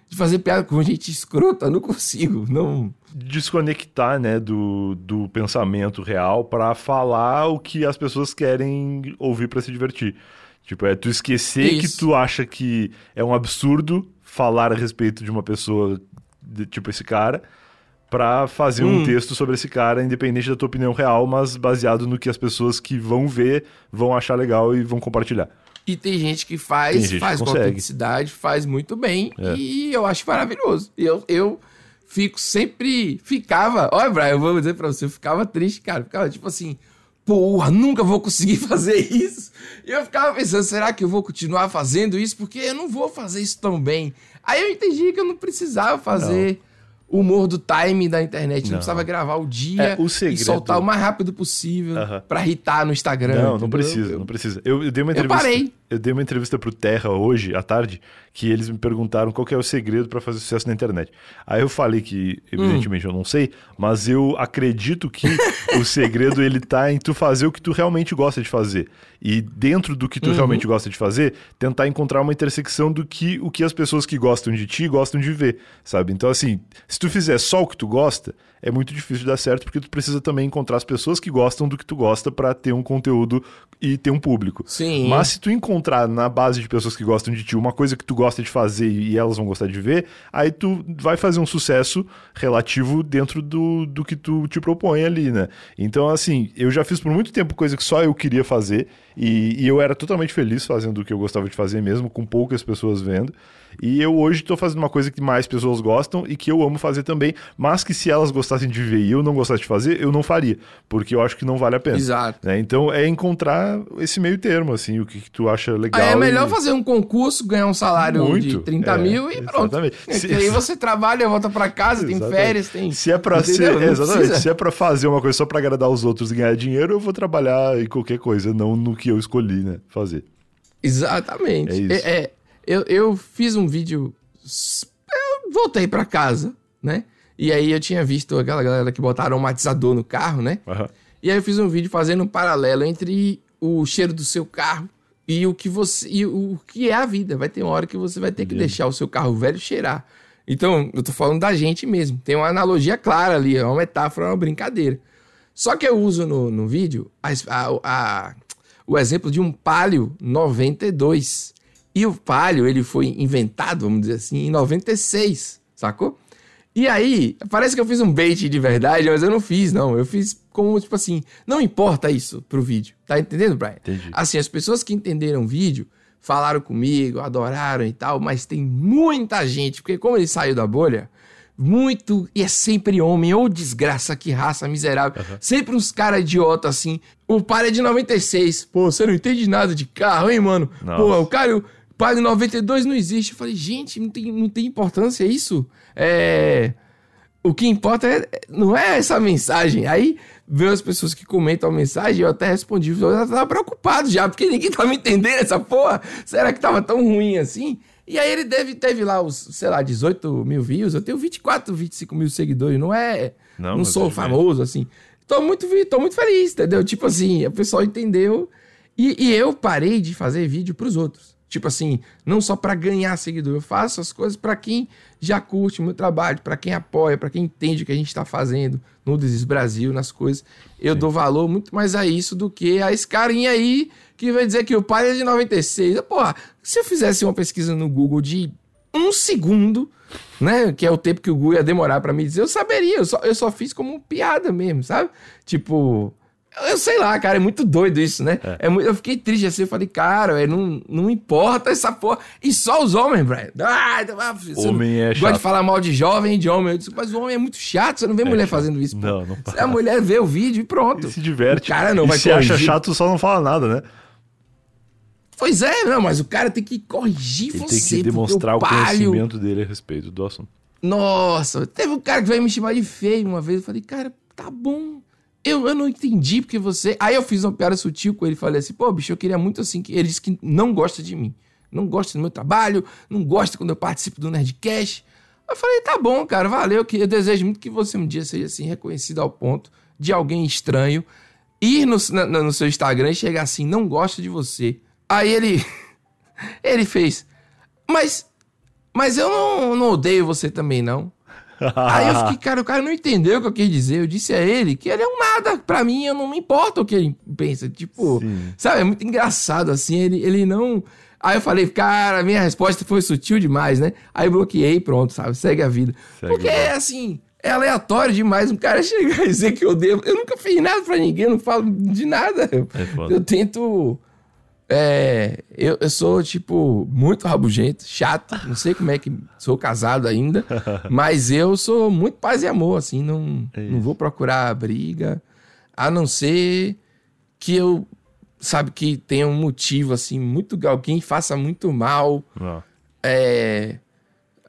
B: de fazer piada com gente escrota. Não consigo, não.
A: Desconectar, né, do, do pensamento real para falar o que as pessoas querem ouvir para se divertir. Tipo, é tu esquecer Isso. que tu acha que é um absurdo falar a respeito de uma pessoa, de, tipo esse cara para fazer hum. um texto sobre esse cara, independente da tua opinião real, mas baseado no que as pessoas que vão ver vão achar legal e vão compartilhar.
B: E tem gente que faz, gente faz que com autenticidade, faz muito bem, é. e eu acho maravilhoso. Eu, eu fico sempre. Ficava. Olha, Brian, eu vou dizer pra você, eu ficava triste, cara. Ficava tipo assim. Porra, nunca vou conseguir fazer isso. E eu ficava pensando, será que eu vou continuar fazendo isso? Porque eu não vou fazer isso tão bem. Aí eu entendi que eu não precisava fazer. Não o humor do time da internet. Não, não precisava gravar o dia é, o segredo... e soltar o mais rápido possível uh -huh. pra irritar no Instagram.
A: Não, entendeu? não precisa, não precisa. Eu, eu, dei uma entrevista.
B: Eu parei.
A: Eu dei uma entrevista pro Terra hoje, à tarde, que eles me perguntaram qual é o segredo para fazer sucesso na internet. Aí eu falei que, evidentemente, hum. eu não sei, mas eu acredito que o segredo ele tá em tu fazer o que tu realmente gosta de fazer. E dentro do que tu uhum. realmente gosta de fazer, tentar encontrar uma intersecção do que o que as pessoas que gostam de ti gostam de ver, sabe? Então, assim, se tu fizer só o que tu gosta, é muito difícil de dar certo, porque tu precisa também encontrar as pessoas que gostam do que tu gosta para ter um conteúdo e ter um público.
B: Sim.
A: Mas se tu encontrar na base de pessoas que gostam de ti uma coisa que tu gosta de fazer e elas vão gostar de ver, aí tu vai fazer um sucesso relativo dentro do, do que tu te propõe ali, né? Então, assim, eu já fiz por muito tempo coisa que só eu queria fazer e, e eu era totalmente feliz fazendo o que eu gostava de fazer mesmo, com poucas pessoas vendo. E eu hoje estou fazendo uma coisa que mais pessoas gostam e que eu amo fazer também, mas que se elas gostassem de ver e eu não gostasse de fazer, eu não faria, porque eu acho que não vale a pena.
B: Exato.
A: Né? Então é encontrar esse meio termo, assim, o que, que tu acha legal.
B: Aí é melhor
A: e...
B: fazer um concurso, ganhar um salário
A: Muito,
B: de 30
A: é,
B: mil e pronto.
A: exatamente.
B: É
A: Se-
B: aí você trabalha, volta pra casa, tem
A: Exatamente.
B: férias, tem.
A: Se é
B: Entendeu?
A: ser,
B: Não
A: exatamente,
B: precisa.
A: se é pra fazer uma coisa só pra agradar os outros e ganhar dinheiro, eu vou trabalhar em qualquer coisa, não no que eu escolhi, né, fazer.
B: Exatamente.
A: É isso.
B: É, é, eu, eu fiz um vídeo. Eu voltei pra casa, né? E aí eu tinha visto aquela galera que botaram aromatizador no carro, né?
A: Aham.
B: E aí eu fiz um vídeo fazendo um paralelo entre o cheiro do seu carro e o que você e o que é a vida. Vai ter uma hora que você vai ter que deixar o seu carro velho cheirar. Então, eu tô falando da gente mesmo. Tem uma analogia clara ali, é uma metáfora, é uma brincadeira. Só que eu uso no, no vídeo a- a- a- o exemplo de um Palio 92. E o Palio, ele foi inventado, vamos dizer assim, em 96, sacou? E aí, parece que eu fiz um bait de verdade, mas eu não fiz, não. Eu fiz como, tipo assim, não importa isso pro vídeo. Tá entendendo, Brian?
A: Entendi.
B: Assim, as pessoas que entenderam o vídeo falaram comigo, adoraram e tal, mas tem muita gente, porque como ele saiu da bolha, muito, e é sempre homem, ou desgraça, que raça miserável. Sempre uns caras idiota assim. O pai é de 96. Pô, você não entende nada de carro, hein, mano?
A: Nossa.
B: Pô, o cara, o pai de 92 não existe. Eu falei, gente, não tem, não tem importância isso. É. O que importa é, não é essa mensagem. Aí veio as pessoas que comentam a mensagem, eu até respondi. Eu já tava preocupado já, porque ninguém tava entendendo essa porra. Será que tava tão ruim assim? E aí ele deve, teve lá os, sei lá, 18 mil views. Eu tenho 24, 25 mil seguidores. Não é.
A: Não,
B: Não, sou famoso, assim. Tô muito, tô muito feliz, entendeu? Tipo assim, o pessoal entendeu. E, e eu parei de fazer vídeo pros outros. Tipo assim, não só pra ganhar seguidor, eu faço as coisas pra quem já curte o meu trabalho, pra quem apoia, pra quem entende o que a gente tá fazendo no Desis Brasil, nas coisas. Eu dou valor muito mais a isso do que a esse carinha aí que vai dizer que o pai é de 96. Porra, se eu fizesse uma pesquisa no Google de um segundo, né? Que é o tempo que o Google ia demorar pra me dizer, eu saberia. Eu só, eu só fiz como piada mesmo, sabe? Tipo. Eu sei lá, cara, é muito doido isso, né? É. muito- eu fiquei triste assim, eu falei, cara, é, não, não importa essa porra. E só os homens, Brian. Ah, ah, você
A: Homem é
B: Gosta
A: chato.
B: de falar mal de jovem e de homem. Eu disse, mas o homem é muito chato, você não vê mulher
A: chato.
B: fazendo isso, pô.
A: Não, não
B: Se a mulher vê o vídeo e pronto.
A: E se diverte.
B: O cara não
A: e
B: vai
A: se acha
B: corrigir.
A: chato, só não fala nada, né?
B: Pois é, não, mas o cara tem que corrigir
A: Ele
B: você.
A: tem que demonstrar o conhecimento dele a respeito do assunto.
B: Nossa, teve um cara que veio me chamar de feio uma vez. Eu falei, cara, tá bom. Eu, eu não entendi porque você. Aí eu fiz uma piada sutil com ele falei assim, pô, bicho, eu queria muito assim que. Ele disse que não gosta de mim. Não gosta do meu trabalho, não gosta quando eu participo do Nerdcast. Eu falei, tá bom, cara, valeu. Que eu desejo muito que você um dia seja assim reconhecido ao ponto de alguém estranho ir no, no seu Instagram e chegar assim, não gosta de você. Aí ele. ele fez. Mas. Mas eu não, não odeio você também, não. Aí eu fiquei, cara, o cara não entendeu o que eu quis dizer. Eu disse a ele que ele é um nada. Pra mim, eu não me importa o que ele pensa. Tipo,
A: Sim.
B: sabe? É muito engraçado, assim. Ele, ele não. Aí eu falei, cara, minha resposta foi sutil demais, né? Aí bloqueei, pronto, sabe? Segue a vida.
A: Segue
B: Porque,
A: vida.
B: assim, é aleatório demais um cara chegar e dizer que eu devo. Eu nunca fiz nada pra ninguém, eu não falo de nada.
A: É.
B: Eu tento. É, eu, eu sou, tipo, muito rabugento, chato. Não sei como é que sou casado ainda. mas eu sou muito paz e amor, assim. Não,
A: É
B: não vou procurar briga. A não ser que eu, sabe, que tenha um motivo, assim, muito. Alguém faça muito mal. É,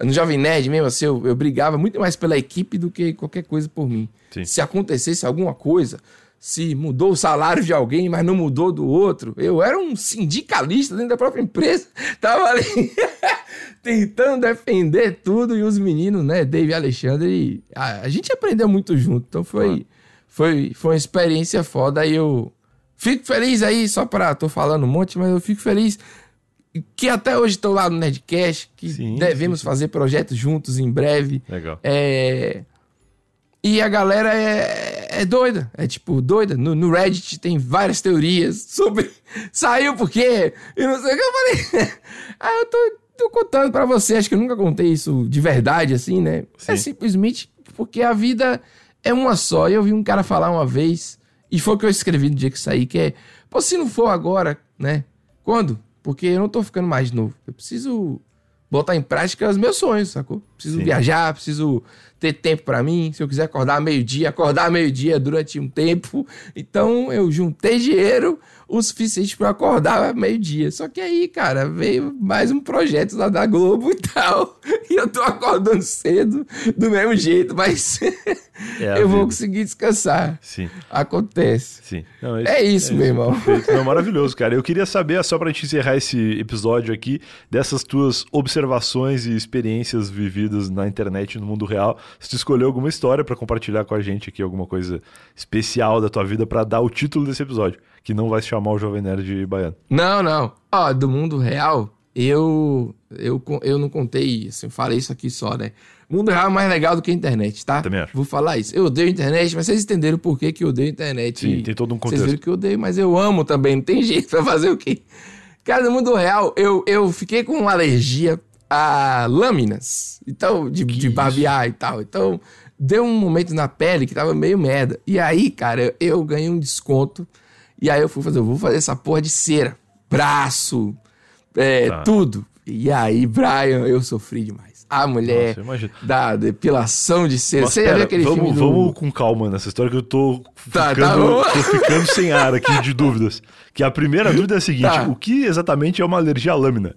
B: no Jovem Nerd mesmo, assim, eu, eu brigava muito mais pela equipe do que qualquer coisa por mim.
A: Sim.
B: Se acontecesse alguma coisa, se mudou o salário de alguém, mas não mudou do outro, eu era um sindicalista dentro da própria empresa. Tava ali tentando defender tudo e os meninos, né, Dave e Alexandre, a, a gente aprendeu muito junto. Então foi, foi, foi uma experiência foda. E eu fico feliz aí, só pra. tô falando um monte, mas eu fico feliz que até hoje estou lá no Nerdcast, que
A: Sim,
B: devemos fazer projetos juntos em breve.
A: Legal.
B: É... E a galera é, é doida, é tipo doida. No, no Reddit tem várias teorias sobre saiu por quê e não sei o que. Eu falei, ah, eu tô, tô contando pra você, acho que eu nunca contei isso de verdade, assim, né? É
A: Sim.
B: simplesmente porque a vida é uma só. Eu vi um cara falar uma vez, e foi o que eu escrevi no dia que saí, que é, pô, se não for agora, né? Quando? Porque eu não tô ficando mais novo. Eu preciso botar em prática os meus sonhos, sacou? Preciso
A: Sim.
B: viajar, preciso ter tempo para mim, se eu quiser acordar meio-dia, acordar meio-dia durante um tempo. Então eu juntei dinheiro o suficiente para acordar meio-dia. Só que aí, cara, veio mais um projeto lá da Globo e tal. E eu tô acordando cedo do mesmo jeito, mas é eu vou conseguir descansar.
A: Sim.
B: Acontece.
A: Sim.
B: Não, é, é isso, é meu irmão.
A: Não, maravilhoso, cara. Eu queria saber, só pra gente encerrar esse episódio aqui, dessas tuas observações e experiências vividas na internet no mundo real. Se tu escolheu alguma história para compartilhar com a gente aqui, alguma coisa especial da tua vida para dar o título desse episódio que não vai se chamar o Jovem Nerd Baiano.
B: Não, não. Ó, do mundo real, eu, eu, eu não contei isso, eu falei isso aqui só, né? O mundo real é mais legal do que a internet, tá?
A: Também acho.
B: Vou falar isso. Eu odeio a internet, mas vocês entenderam por que, que eu odeio a internet.
A: Sim, tem todo um contexto.
B: Vocês viram que eu odeio, mas eu amo também, não tem jeito pra fazer o quê? Cara, no mundo real, eu, eu fiquei com uma alergia a lâminas. Então, de, de babear e tal. Então, deu um momento na pele que tava meio merda. E aí, cara, eu ganhei um desconto e aí eu fui fazer, eu vou fazer essa porra de cera. Braço, é, tá. tudo. E aí, Brian, eu sofri demais. A mulher Nossa, da depilação de cera.
A: Você já viu aquele vamos, filme? Vamos com calma nessa história que eu tô tá, ficando, tá tô ficando sem ar aqui de dúvidas. Que a primeira dúvida é a seguinte: tá. o que exatamente é uma alergia à lâmina?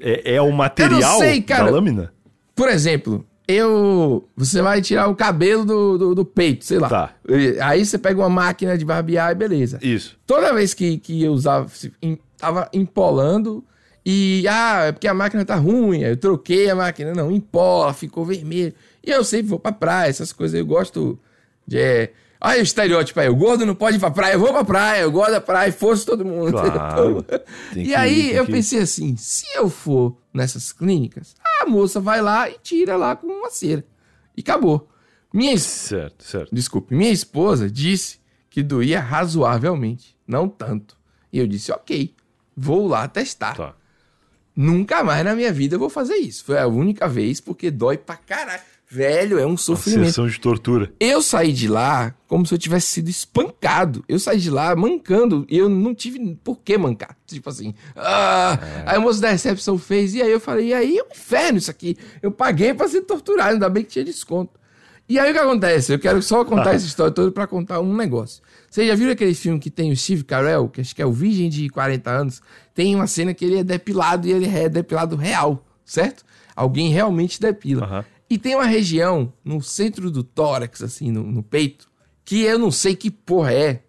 A: É, é o material sei, cara, da lâmina?
B: Por exemplo, eu. Você vai tirar o cabelo do, do, do, peito, sei lá.
A: Tá.
B: Aí você pega uma máquina de barbear e beleza.
A: Isso.
B: Toda vez que, que eu usava, tava empolando e. Ah, é porque a máquina tá ruim. Eu troquei a máquina. Não, empola, ficou vermelho. E eu sempre vou pra praia, essas coisas. Eu gosto de. É, Olha o estereótipo aí, o gordo não pode ir pra praia, eu vou pra praia, eu gosto da praia, fosse todo mundo.
A: Claro,
B: e aí eu pensei assim, se eu for nessas clínicas, a moça vai lá e tira lá com uma cera. E acabou. Minha
A: Certo, certo.
B: Desculpe, minha esposa disse que doía razoavelmente, não tanto. E eu disse, ok, vou lá testar. Tá. Nunca mais na minha vida eu vou fazer isso. Foi a única vez, porque dói pra caralho. Velho, é um sofrimento. Uma
A: sessão de tortura.
B: Eu saí de lá como se eu tivesse sido espancado. Eu saí de lá mancando e eu não tive por que mancar. Tipo assim, ah, é. aí o moço da recepção fez, e aí eu falei, e aí é um inferno isso aqui. Eu paguei pra ser torturado, ainda bem que tinha desconto. E aí o que acontece? Eu quero só contar essa história toda para contar um negócio. Vocês já viram aquele filme que tem o Steve Carell, que acho que é o Virgem de 40 anos? Tem uma cena que ele é depilado e ele é depilado real, certo? Alguém realmente depila. Uhum. E tem uma região no centro do tórax, assim, no, no peito, que eu não sei que porra é,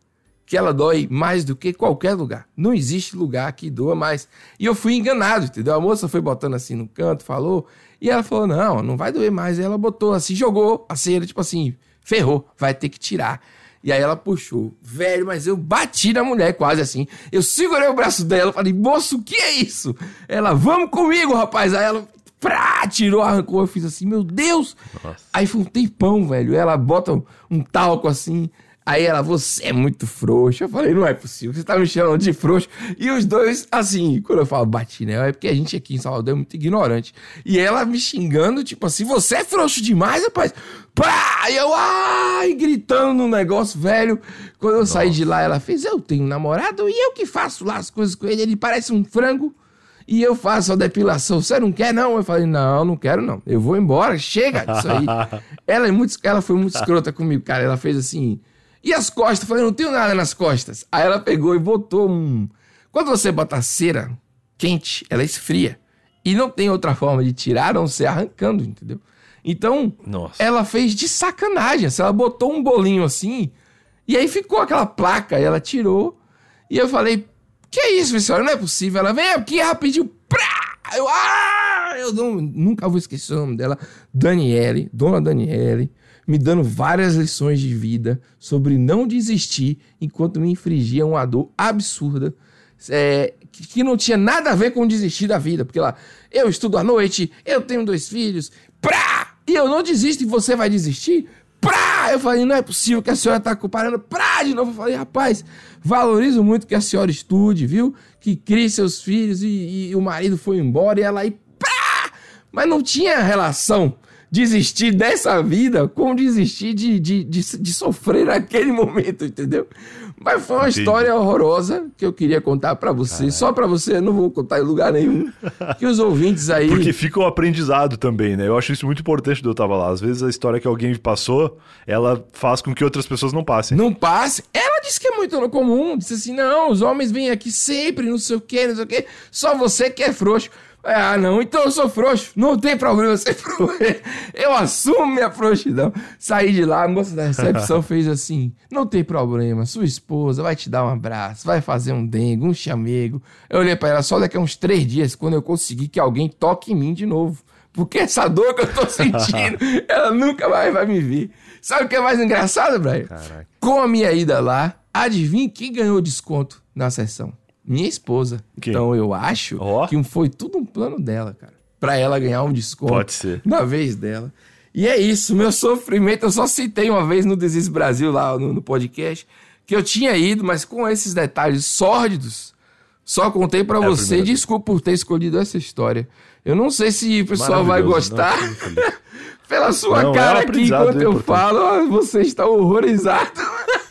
B: que ela dói mais do que qualquer lugar. Não existe lugar que doa mais. E eu fui enganado, entendeu? A moça foi botando assim no canto, falou, e ela falou: não, não vai doer mais. E ela botou assim, jogou a cera, tipo assim, ferrou, vai ter que tirar. E aí ela puxou. Velho, mas eu bati na mulher quase assim. Eu segurei o braço dela, falei, moço, o que é isso? Ela, vamos comigo, rapaz. Aí ela Prá, tirou, arrancou. Eu fiz assim, meu Deus. Nossa. Aí foi um tempão, velho. Ela bota um, um talco assim. Aí ela, você é muito frouxo. Eu falei, não é possível, você tá me chamando de frouxo. E os dois, assim, quando eu falo bati, né? É porque a gente aqui em Salvador é muito ignorante. E ela me xingando, tipo assim, você é frouxo demais, rapaz. Pá! E eu, ai, gritando no negócio, velho. Quando eu Nossa. saí de lá, ela fez, eu tenho um namorado e eu que faço lá as coisas com ele. Ele parece um frango e eu faço a depilação. Você não quer, não? Eu falei, não, não quero, não. Eu vou embora, chega disso aí. ela, é muito, ela foi muito escrota comigo, cara. Ela fez assim. E as costas? Eu falei, não tenho nada nas costas. Aí ela pegou e botou um. Quando você bota cera quente, ela esfria. E não tem outra forma de tirar a não ser arrancando, entendeu? Então,
A: Nossa.
B: ela fez de sacanagem. Assim, ela botou um bolinho assim, e aí ficou aquela placa, e ela tirou. E eu falei, que é isso, senhora? Não é possível. Ela vem aqui rapidinho. Prá! Eu, ah! eu não, nunca vou esquecer o nome dela. Daniele, dona Daniele, me dando várias lições de vida sobre não desistir enquanto me infligia uma dor absurda. É, que, que, não tinha nada a ver com desistir da vida. Porque lá, eu estudo à noite, eu tenho dois filhos, prá! E eu não desisto e você vai desistir? Prá! Eu falei, não é possível que a senhora tá comparando. Prá! De novo, eu falei, rapaz, valorizo muito que a senhora estude, viu? Que crie seus filhos e, e o marido foi embora e ela aí. Prá! Mas não tinha relação desistir dessa vida com desistir de, de, de, de sofrer naquele momento, entendeu? Mas foi uma
A: Entendi.
B: história horrorosa que eu queria contar pra você. Só pra você, eu não vou contar em lugar nenhum. Que os ouvintes aí.
A: Porque fica o aprendizado também, né? Eu acho isso muito importante do Eu Tava Lá. Às vezes a história que alguém passou, ela faz com que outras pessoas não passem.
B: Não passe. Ela disse que é muito comum. Disse assim: não, os homens vêm aqui sempre, não sei o quê, não sei o quê. Só você que é frouxo. Ah, não, então eu sou frouxo. Não tem problema ser frouxo. Eu assumo minha frouxidão. Saí de lá, a moça da recepção fez assim: não tem problema, sua esposa vai te dar um abraço, vai fazer um dengue, um chamego. Eu olhei pra ela só daqui a uns três dias, quando eu conseguir que alguém toque em mim de novo. Porque essa dor que eu tô sentindo, ela nunca mais vai me ver. Sabe o que é mais engraçado, Brian?
A: Caraca.
B: Com a minha ida lá, adivinha quem ganhou desconto na sessão? Minha esposa.
A: Quem?
B: Então eu acho
A: Ó.
B: que foi tudo um plano dela, cara. Pra ela ganhar um desconto.
A: Pode ser.
B: Na vez dela. E é isso, meu sofrimento. Eu só citei uma vez no Desis Brasil, lá no, no podcast, que eu tinha ido, mas com esses detalhes sórdidos, só contei pra
A: É
B: você. Desculpa por ter escolhido essa história. Eu não sei se o pessoal vai gostar.
A: não.
B: Pela sua
A: Não, é
B: cara aqui,
A: aprendizado
B: enquanto eu
A: importante.
B: falo, você está horrorizado.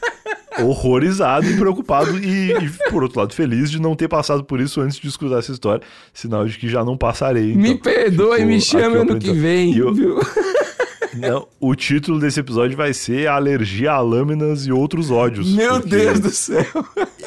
A: horrorizado e preocupado e, e, por outro lado, feliz de não ter passado por isso antes de escutar essa história. Sinal de que já não passarei.
B: Me
A: então.
B: perdoe, me
A: aqui
B: chame
A: o
B: ano que vem,
A: eu-
B: viu?
A: Não, o título desse episódio vai ser Alergia a Lâminas e Outros Ódios.
B: Meu Deus do céu.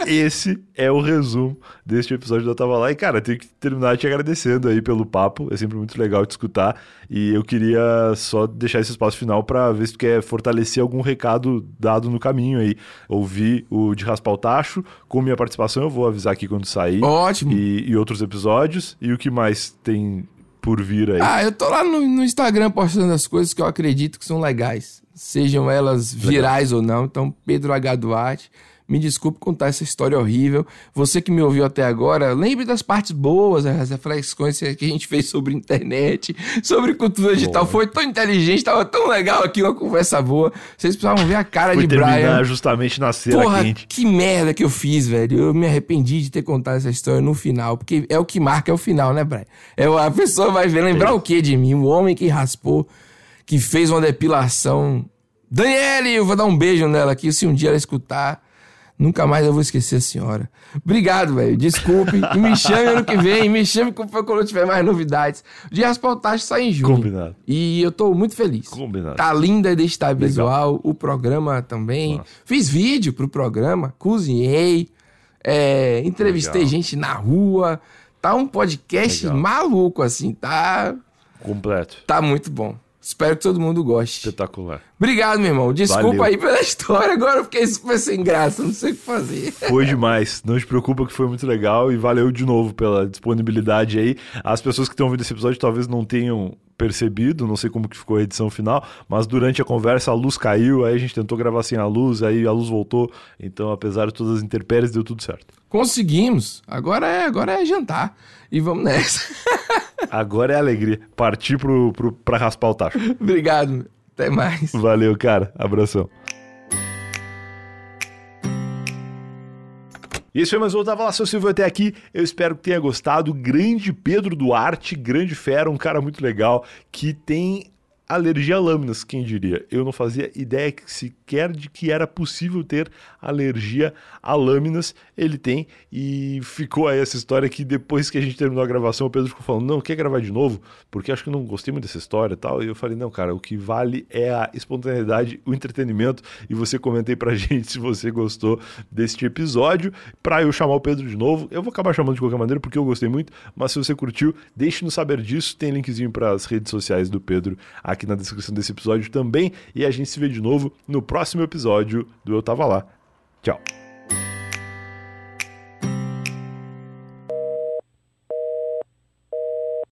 A: Esse é o resumo deste episódio do Eu Tava Lá. E, cara, tenho que terminar te agradecendo aí pelo papo. É sempre muito legal te escutar. E eu queria só deixar esse espaço final pra ver se tu quer fortalecer algum recado dado no caminho aí. Ouvir o de Raspar o Tacho com minha participação. Eu vou avisar aqui quando sair.
B: Ótimo.
A: E, e outros episódios. E o que mais tem por vir aí?
B: Ah, eu tô lá no, no Instagram postando as coisas que eu acredito que são legais. Sejam elas virais ou não. Então, Pedro H. Duarte. Me desculpe contar essa história horrível. Você que me ouviu até agora, lembre das partes boas, as reflexões que a gente fez sobre internet, sobre cultura digital.
A: Boa.
B: Foi tão inteligente, tava tão legal aqui, uma conversa boa. Vocês precisavam ver a cara
A: Fui
B: de Brian.
A: justamente na cera
B: Porra,
A: quente.
B: que merda que eu fiz, velho. Eu me arrependi de ter contado essa história no final, porque é o que marca é o final, né, Brian? É, a pessoa vai ver, lembrar o que de mim? O homem que raspou, que fez uma depilação. Daniele, eu vou dar um beijo nela aqui, se um dia ela escutar. Nunca mais eu vou esquecer a senhora. Obrigado, velho. Desculpe. E me chame ano que vem. Me chame quando eu tiver mais novidades. O de Raspaltagem sai em junho.
A: Combinado.
B: E eu tô muito feliz.
A: Combinado.
B: Tá linda a identidade visual, o programa também.
A: Nossa.
B: Fiz vídeo pro programa, cozinhei, é, entrevistei
A: Legal.
B: gente na rua. Tá um podcast
A: Legal.
B: maluco, assim, tá,
A: Completo.
B: tá muito bom. Espero que todo mundo goste.
A: Espetacular.
B: Obrigado, meu irmão. Desculpa
A: Valeu.
B: aí pela história, agora eu fiquei super sem graça, não sei o que fazer.
A: Foi demais. Não te preocupa que foi muito legal e valeu de novo pela disponibilidade aí. As pessoas que estão ouvindo esse episódio talvez não tenham percebido, não sei como que ficou a edição final, mas durante a conversa a luz caiu, aí a gente tentou gravar sem a luz, aí a luz voltou. Então, apesar de todas as intempéries, deu tudo certo.
B: Conseguimos. Agora é, agora é jantar. E vamos nessa.
A: Agora é alegria. Partir pro, pro, pra raspar o tacho.
B: Obrigado. Até mais.
A: Valeu, cara. Abração. E esse foi mais um Tava Lá, seu Silvio até aqui. Eu espero que tenha gostado. Grande Pedro Duarte, grande fera, um cara muito legal, que tem alergia a lâminas, quem diria? Eu não fazia ideia que sequer de que era possível ter alergia a lâminas. Ele tem e ficou aí essa história que depois que a gente terminou a gravação, o Pedro ficou falando: "Não, quer gravar de novo?" Porque acho que eu não gostei muito dessa história e tal. E eu falei: "Não, cara, o que vale é a espontaneidade, o entretenimento". E você comentei pra gente se você gostou deste episódio para eu chamar o Pedro de novo. Eu vou acabar chamando de qualquer maneira porque eu gostei muito, mas se você curtiu, deixe-nos saber disso. Tem linkzinho para as redes sociais do Pedro aqui na descrição desse episódio também. E a gente se vê de novo no próximo episódio do Eu Tava Lá. Tchau.